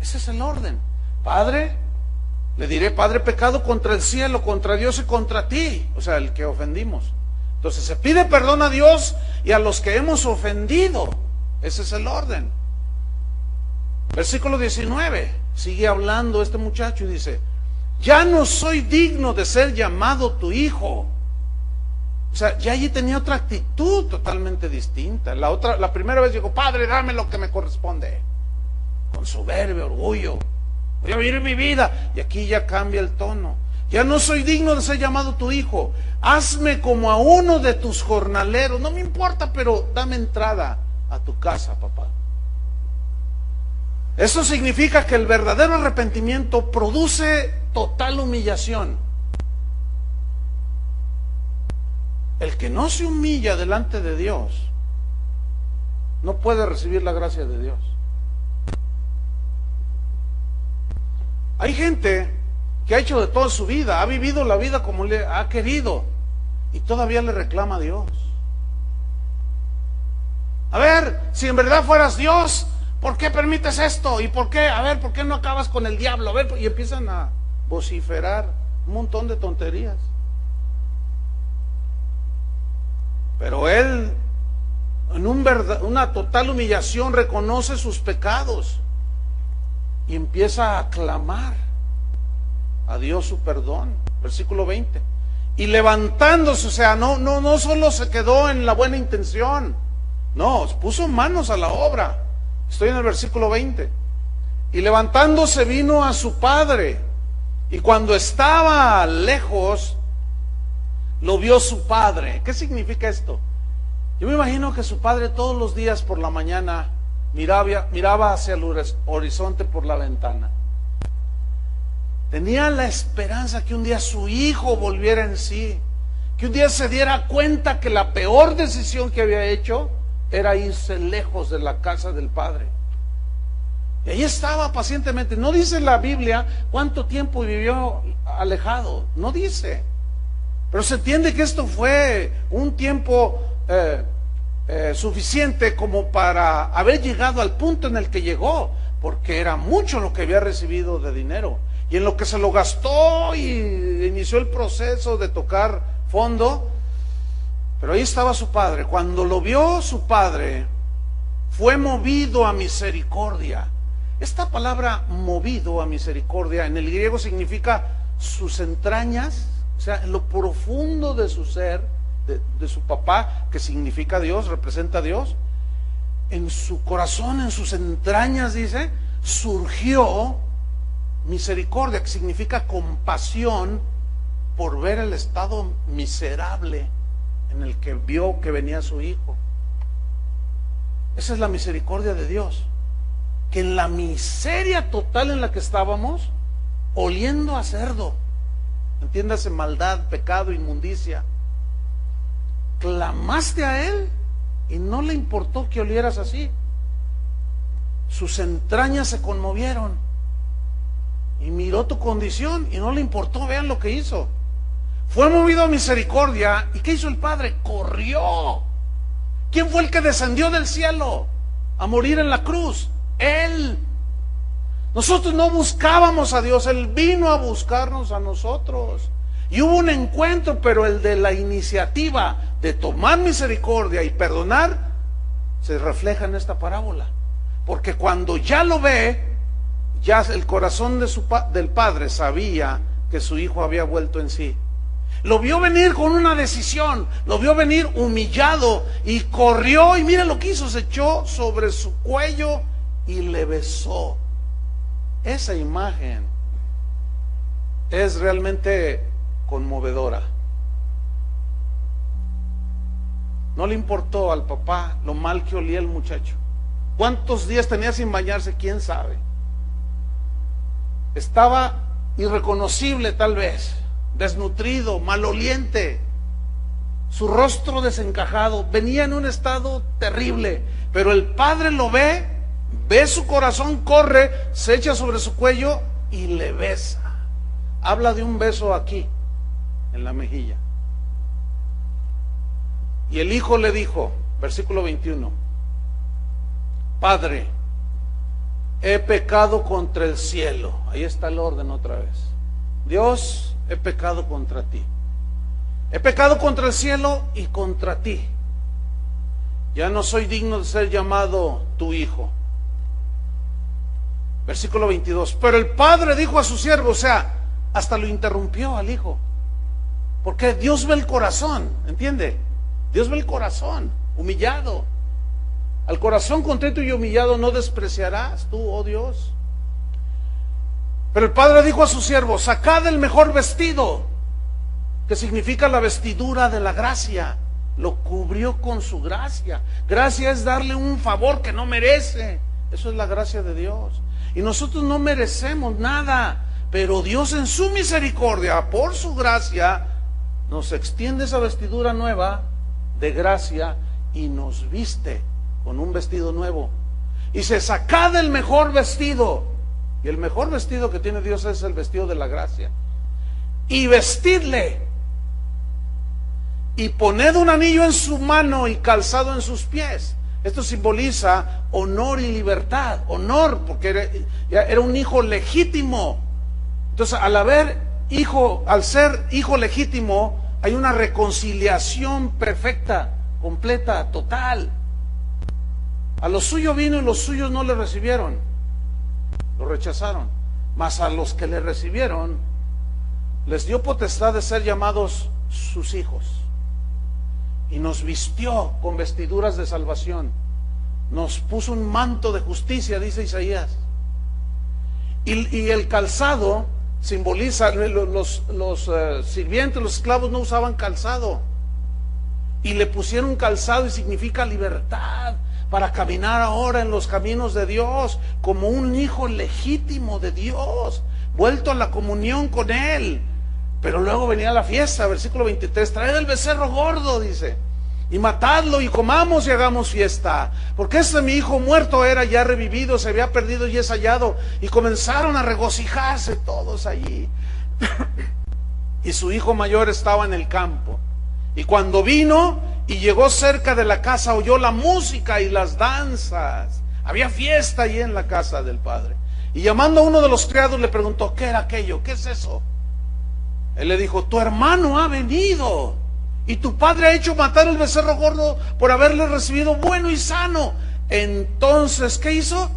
Ese es el orden. Padre, le diré, Padre, pecado contra el cielo, contra Dios y contra ti, o sea, el que ofendimos. Entonces se pide perdón a Dios y a los que hemos ofendido. Ese es el orden. Versículo 19, sigue hablando este muchacho y dice, ya no soy digno de ser llamado tu hijo. O sea, ya allí tenía otra actitud totalmente distinta. La otra, la primera vez dijo, Padre, dame lo que me corresponde. Con soberbio, orgullo. Voy a vivir mi vida. Y aquí ya cambia el tono. Ya no soy digno de ser llamado tu hijo. Hazme como a uno de tus jornaleros. No me importa, pero dame entrada a tu casa, papá. Eso significa que el verdadero arrepentimiento produce total humillación. El que no se humilla delante de Dios no puede recibir la gracia de Dios. Hay gente que ha hecho de toda su vida, ha vivido la vida como le ha querido y todavía le reclama a Dios. A ver, si en verdad fueras Dios, ¿por qué permites esto? ¿Y por qué? A ver, ¿por qué no acabas con el diablo? A ver, y empiezan a vociferar un montón de tonterías. Pero él, en un una total humillación, reconoce sus pecados y empieza a clamar a Dios su perdón. Versículo 20. Y levantándose, o sea, no, no, no solo se quedó en la buena intención, no, puso manos a la obra. Estoy en el versículo 20. Y levantándose vino a su padre. Y cuando estaba lejos, lo vio su padre. ¿Qué significa esto? Yo me imagino que su padre todos los días por la mañana miraba, miraba hacia el horizonte por la ventana. Tenía la esperanza que un día su hijo volviera en sí, que un día se diera cuenta que la peor decisión que había hecho era irse lejos de la casa del Padre. Y ahí estaba pacientemente. No dice la Biblia cuánto tiempo vivió alejado, no dice. Pero se entiende que esto fue un tiempo eh, eh, suficiente como para haber llegado al punto en el que llegó, porque era mucho lo que había recibido de dinero. Y en lo que se lo gastó y inició el proceso de tocar fondo, pero ahí estaba su padre. Cuando lo vio su padre, fue movido a misericordia. Esta palabra movido a misericordia en el griego significa sus entrañas, o sea, en lo profundo de su ser, de, su papá, que significa Dios, representa a Dios, en su corazón, en sus entrañas, dice, surgió misericordia, que significa compasión por ver el estado miserable en el que vio que venía su hijo. Esa es la misericordia de Dios. Que en la miseria total en la que estábamos, oliendo a cerdo, entiéndase maldad, pecado, inmundicia, clamaste a Él y no le importó que olieras así. Sus entrañas se conmovieron y miró tu condición y no le importó, vean lo que hizo. Fue movido a misericordia. ¿Y qué hizo el Padre? Corrió. ¿Quién fue el que descendió del cielo a morir en la cruz? Él. Nosotros no buscábamos a Dios, Él vino a buscarnos a nosotros. Y hubo un encuentro, pero el de la iniciativa de tomar misericordia y perdonar se refleja en esta parábola. Porque cuando ya lo ve, ya el corazón del padre sabía que su hijo había vuelto en sí. Lo vio venir con una decisión, lo vio venir humillado y corrió y mira lo que hizo, se echó sobre su cuello y le besó. Esa imagen es realmente conmovedora. No le importó al papá lo mal que olía el muchacho. ¿Cuántos días tenía sin bañarse? ¿Quién sabe? Estaba irreconocible tal vez desnutrido, maloliente, su rostro desencajado, venía en un estado terrible, pero el padre lo ve, ve su corazón, corre, se echa sobre su cuello y le besa. Habla de un beso aquí, en la mejilla. Y el hijo le dijo, versículo 21, Padre, he pecado contra el cielo. Ahí está el orden otra vez. Dios he pecado contra ti. He pecado contra el cielo y contra ti. Ya no soy digno de ser llamado tu hijo. Versículo 22. Pero el padre dijo a su siervo, o sea, hasta lo interrumpió al hijo. Porque Dios ve el corazón, ¿entiende? Dios ve el corazón, humillado. Al corazón contento y humillado no despreciarás tú, oh Dios. Pero el padre dijo a su siervo, sacad el mejor vestido, que significa la vestidura de la gracia. Lo cubrió con su gracia. Gracia es darle un favor que no merece. Eso es la gracia de Dios. Y nosotros no merecemos nada, pero Dios en su misericordia, por su gracia, nos extiende esa vestidura nueva de gracia y nos viste con un vestido nuevo. Y se saca del mejor vestido y el mejor vestido que tiene Dios es el vestido de la gracia. Y vestidle. Y poned un anillo en su mano y calzado en sus pies. Esto simboliza honor y libertad. Honor, porque era, era un hijo legítimo. Entonces, al haber hijo, al ser hijo legítimo, hay una reconciliación perfecta, completa, total. A los suyos vino y los suyos no le recibieron. Lo rechazaron. Mas a los que le recibieron, les dio potestad de ser llamados sus hijos. Y nos vistió con vestiduras de salvación. Nos puso un manto de justicia, dice Isaías. Y, el calzado simboliza, los, los eh, sirvientes, los esclavos no usaban calzado. Y le pusieron calzado y significa libertad para caminar ahora en los caminos de Dios como un hijo legítimo de Dios, vuelto a la comunión con Él. Pero luego venía la fiesta, versículo 23, traed el becerro gordo, dice, y matadlo y comamos y hagamos fiesta. Porque ese mi hijo muerto era ya revivido, se había perdido y es hallado. Y comenzaron a regocijarse todos allí. y su hijo mayor estaba en el campo. Y cuando vino y llegó cerca de la casa, oyó la música y las danzas. Había fiesta allí en la casa del padre. Y llamando a uno de los criados le preguntó, ¿qué era aquello? ¿Qué es eso? Él le dijo, tu hermano ha venido y tu padre ha hecho matar el becerro gordo por haberle recibido bueno y sano. Entonces, ¿qué hizo?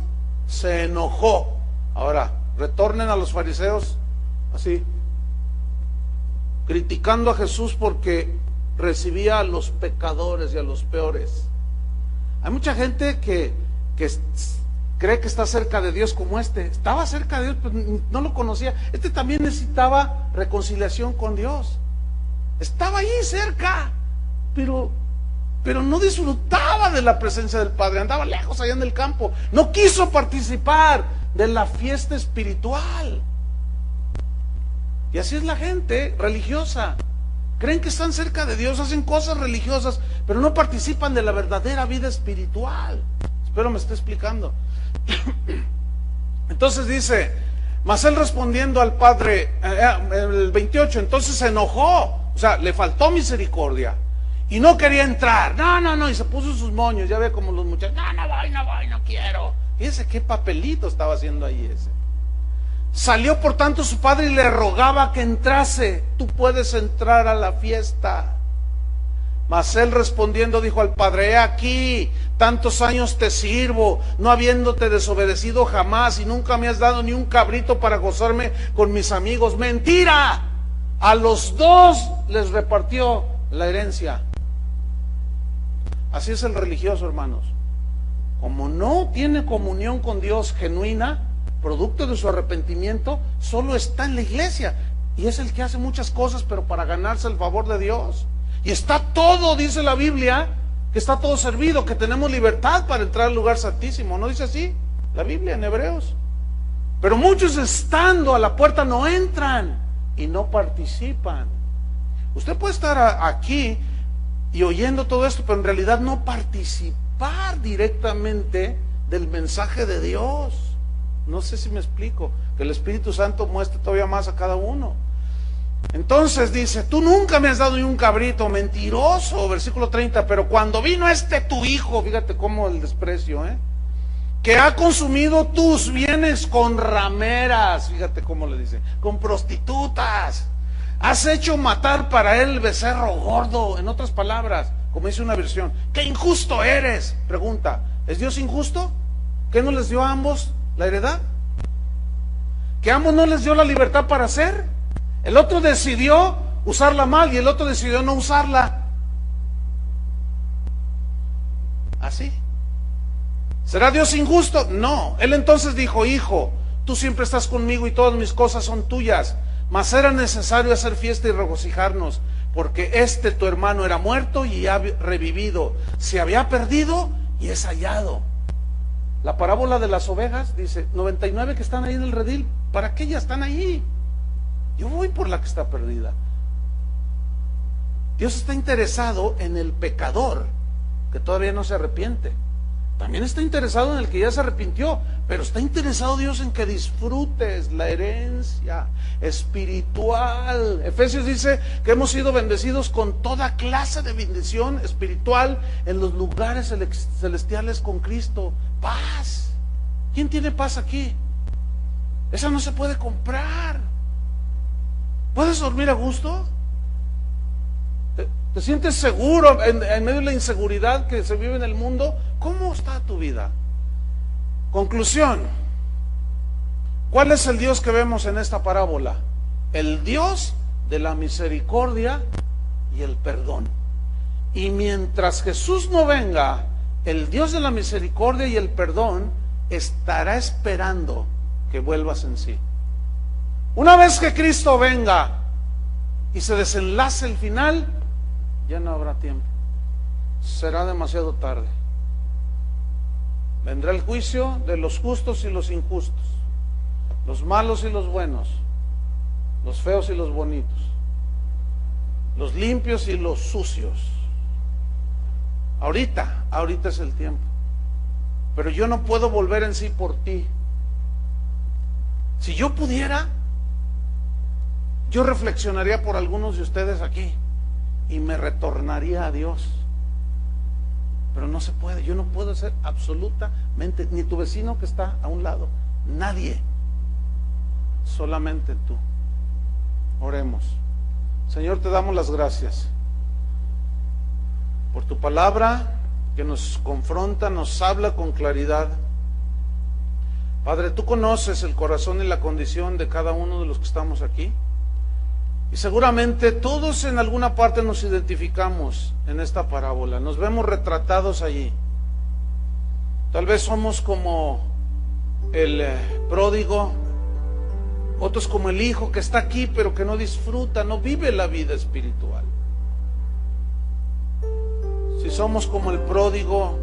Se enojó. Ahora, retornen a los fariseos así, criticando a Jesús porque recibía a los pecadores y a los peores. Hay mucha gente que, que cree que está cerca de Dios como este. Estaba cerca de Dios, pero no lo conocía. Este también necesitaba reconciliación con Dios. Estaba ahí cerca, pero, pero no disfrutaba de la presencia del Padre. Andaba lejos allá en el campo. No quiso participar de la fiesta espiritual. Y así es la gente religiosa. Creen que están cerca de Dios, hacen cosas religiosas, pero no participan de la verdadera vida espiritual. Espero me esté explicando. Entonces dice, mas él respondiendo al padre, eh, eh, el 28, entonces se enojó, o sea, le faltó misericordia y no quería entrar. No, no, no, y se puso sus moños, ya ve como los muchachos, no, no voy, no voy, no quiero. Fíjese qué papelito estaba haciendo ahí ese. Salió por tanto su padre y le rogaba que entrase, tú puedes entrar a la fiesta. Mas él respondiendo dijo al padre, he aquí, tantos años te sirvo, no habiéndote desobedecido jamás y nunca me has dado ni un cabrito para gozarme con mis amigos. Mentira. A los dos les repartió la herencia. Así es el religioso, hermanos. Como no tiene comunión con Dios genuina, producto de su arrepentimiento, solo está en la iglesia. Y es el que hace muchas cosas, pero para ganarse el favor de Dios. Y está todo, dice la Biblia, que está todo servido, que tenemos libertad para entrar al lugar santísimo. ¿No dice así? La Biblia en Hebreos. Pero muchos estando a la puerta no entran y no participan. Usted puede estar aquí y oyendo todo esto, pero en realidad no participar directamente del mensaje de Dios. No sé si me explico, que el Espíritu Santo muestre todavía más a cada uno. Entonces dice, tú nunca me has dado ni un cabrito, mentiroso, versículo 30, pero cuando vino este tu hijo, fíjate cómo el desprecio, ¿eh? Que ha consumido tus bienes con rameras, fíjate cómo le dice, con prostitutas, has hecho matar para él becerro gordo, en otras palabras, como dice una versión, qué injusto eres, pregunta, ¿es Dios injusto? ¿Qué no les dio a ambos la heredad? ¿Que ambos no les dio la libertad para hacer? El otro decidió usarla mal y el otro decidió no usarla. Así. ¿Será Dios injusto? No. Él entonces dijo, hijo, tú siempre estás conmigo y todas mis cosas son tuyas. Mas era necesario hacer fiesta y regocijarnos, porque este tu hermano era muerto y ha revivido. Se había perdido y es hallado. La parábola de las ovejas dice, 99 que están ahí en el redil, ¿para qué ya están ahí? Yo voy por la que está perdida. Dios está interesado en el pecador que todavía no se arrepiente. También está interesado en el que ya se arrepintió, pero está interesado Dios en que disfrutes la herencia espiritual. Efesios dice que hemos sido bendecidos con toda clase de bendición espiritual en los lugares celestiales con Cristo. Paz. ¿Quién tiene paz aquí? Esa no se puede comprar. ¿Puedes dormir a gusto? ¿Te, sientes seguro en, medio de la inseguridad que se vive en el mundo? ¿Cómo está tu vida? Conclusión. ¿Cuál es el Dios que vemos en esta parábola? El Dios de la misericordia y el perdón. Y mientras Jesús no venga, el Dios de la misericordia y el perdón estará esperando que vuelvas en sí. Una vez que Cristo venga y se desenlace el final, ya no habrá tiempo. Será demasiado tarde. Vendrá el juicio de los justos y los injustos, los malos y los buenos, los feos y los bonitos, los limpios y los sucios. Ahorita, ahorita es el tiempo. Pero yo no puedo volver en sí por ti. Si yo pudiera, yo reflexionaría por algunos de ustedes aquí y me retornaría a Dios. Pero no se puede, yo no puedo hacer absolutamente, ni tu vecino que está a un lado, nadie, solamente tú. Oremos. Señor, te damos las gracias por tu palabra que nos confronta, nos habla con claridad. Padre, tú conoces el corazón y la condición de cada uno de los que estamos aquí. Y seguramente todos en alguna parte nos identificamos en esta parábola, nos vemos retratados allí. Tal vez somos como el eh, pródigo, otros como el hijo que está aquí pero que no disfruta, no vive la vida espiritual. Si somos como el pródigo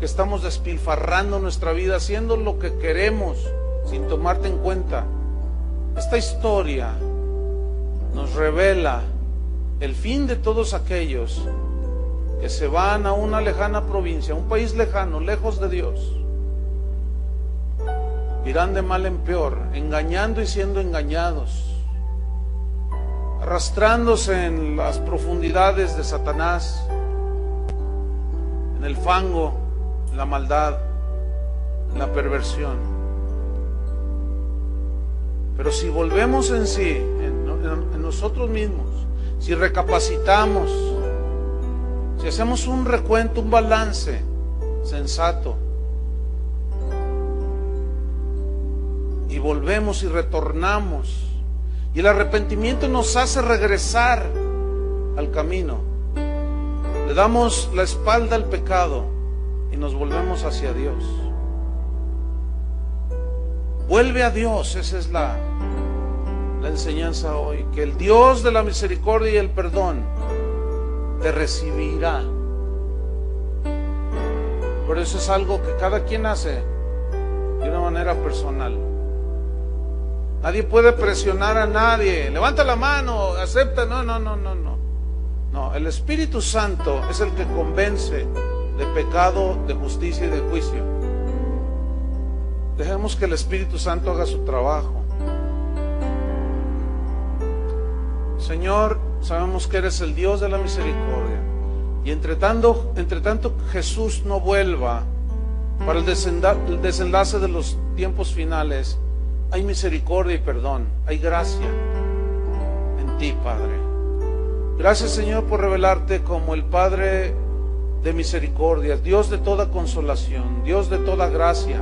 que estamos despilfarrando nuestra vida, haciendo lo que queremos sin tomarte en cuenta, esta historia nos revela el fin de todos aquellos que se van a una lejana provincia, un país lejano, lejos de Dios. Irán de mal en peor, engañando y siendo engañados, arrastrándose en las profundidades de Satanás, en el fango, en la maldad, en la perversión. Pero si volvemos en sí, en, nosotros mismos, si recapacitamos, si hacemos un recuento, un balance sensato, y volvemos y retornamos, y el arrepentimiento nos hace regresar al camino, le damos la espalda al pecado y nos volvemos hacia Dios. Vuelve a Dios, esa es la, la enseñanza hoy, que el Dios de la misericordia y el perdón te recibirá. Por eso es algo que cada quien hace de una manera personal. Nadie puede presionar a nadie. Levanta la mano, acepta. No, no, no, no, no. No, el Espíritu Santo es el que convence de pecado, de justicia y de juicio. Dejemos que el Espíritu Santo haga su trabajo. Señor, sabemos que eres el Dios de la misericordia. Y entre tanto, entre tanto Jesús no vuelva para el desenlace de los tiempos finales, hay misericordia y perdón, hay gracia en ti, Padre. Gracias, Señor, por revelarte como el Padre de misericordia, Dios de toda consolación, Dios de toda gracia.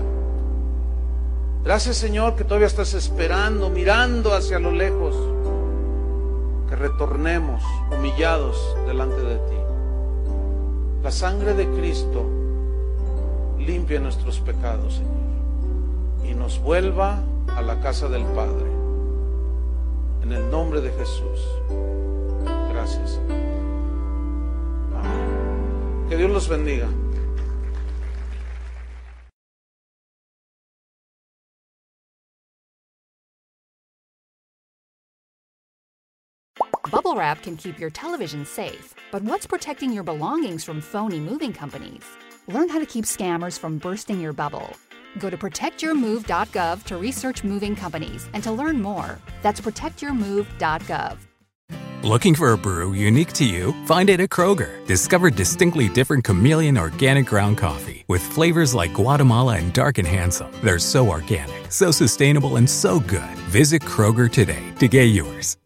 Gracias, Señor, que todavía estás esperando, mirando hacia lo lejos que retornemos humillados delante de ti. La sangre de Cristo limpia nuestros pecados, Señor, y nos vuelva a la casa del Padre. En el nombre de Jesús. Gracias. Amén. Que Dios los bendiga. Bubble wrap can keep your television safe, but what's protecting your belongings from phony moving companies? Learn how to keep scammers from bursting your bubble. Go to protectyourmove.gov to research moving companies and to learn more. That's protectyourmove.gov. Looking for a brew unique to you? Find it at Kroger. Discover distinctly different chameleon organic ground coffee with flavors like Guatemala and Dark and Handsome. They're so organic, so sustainable, and so good. Visit Kroger today to get yours.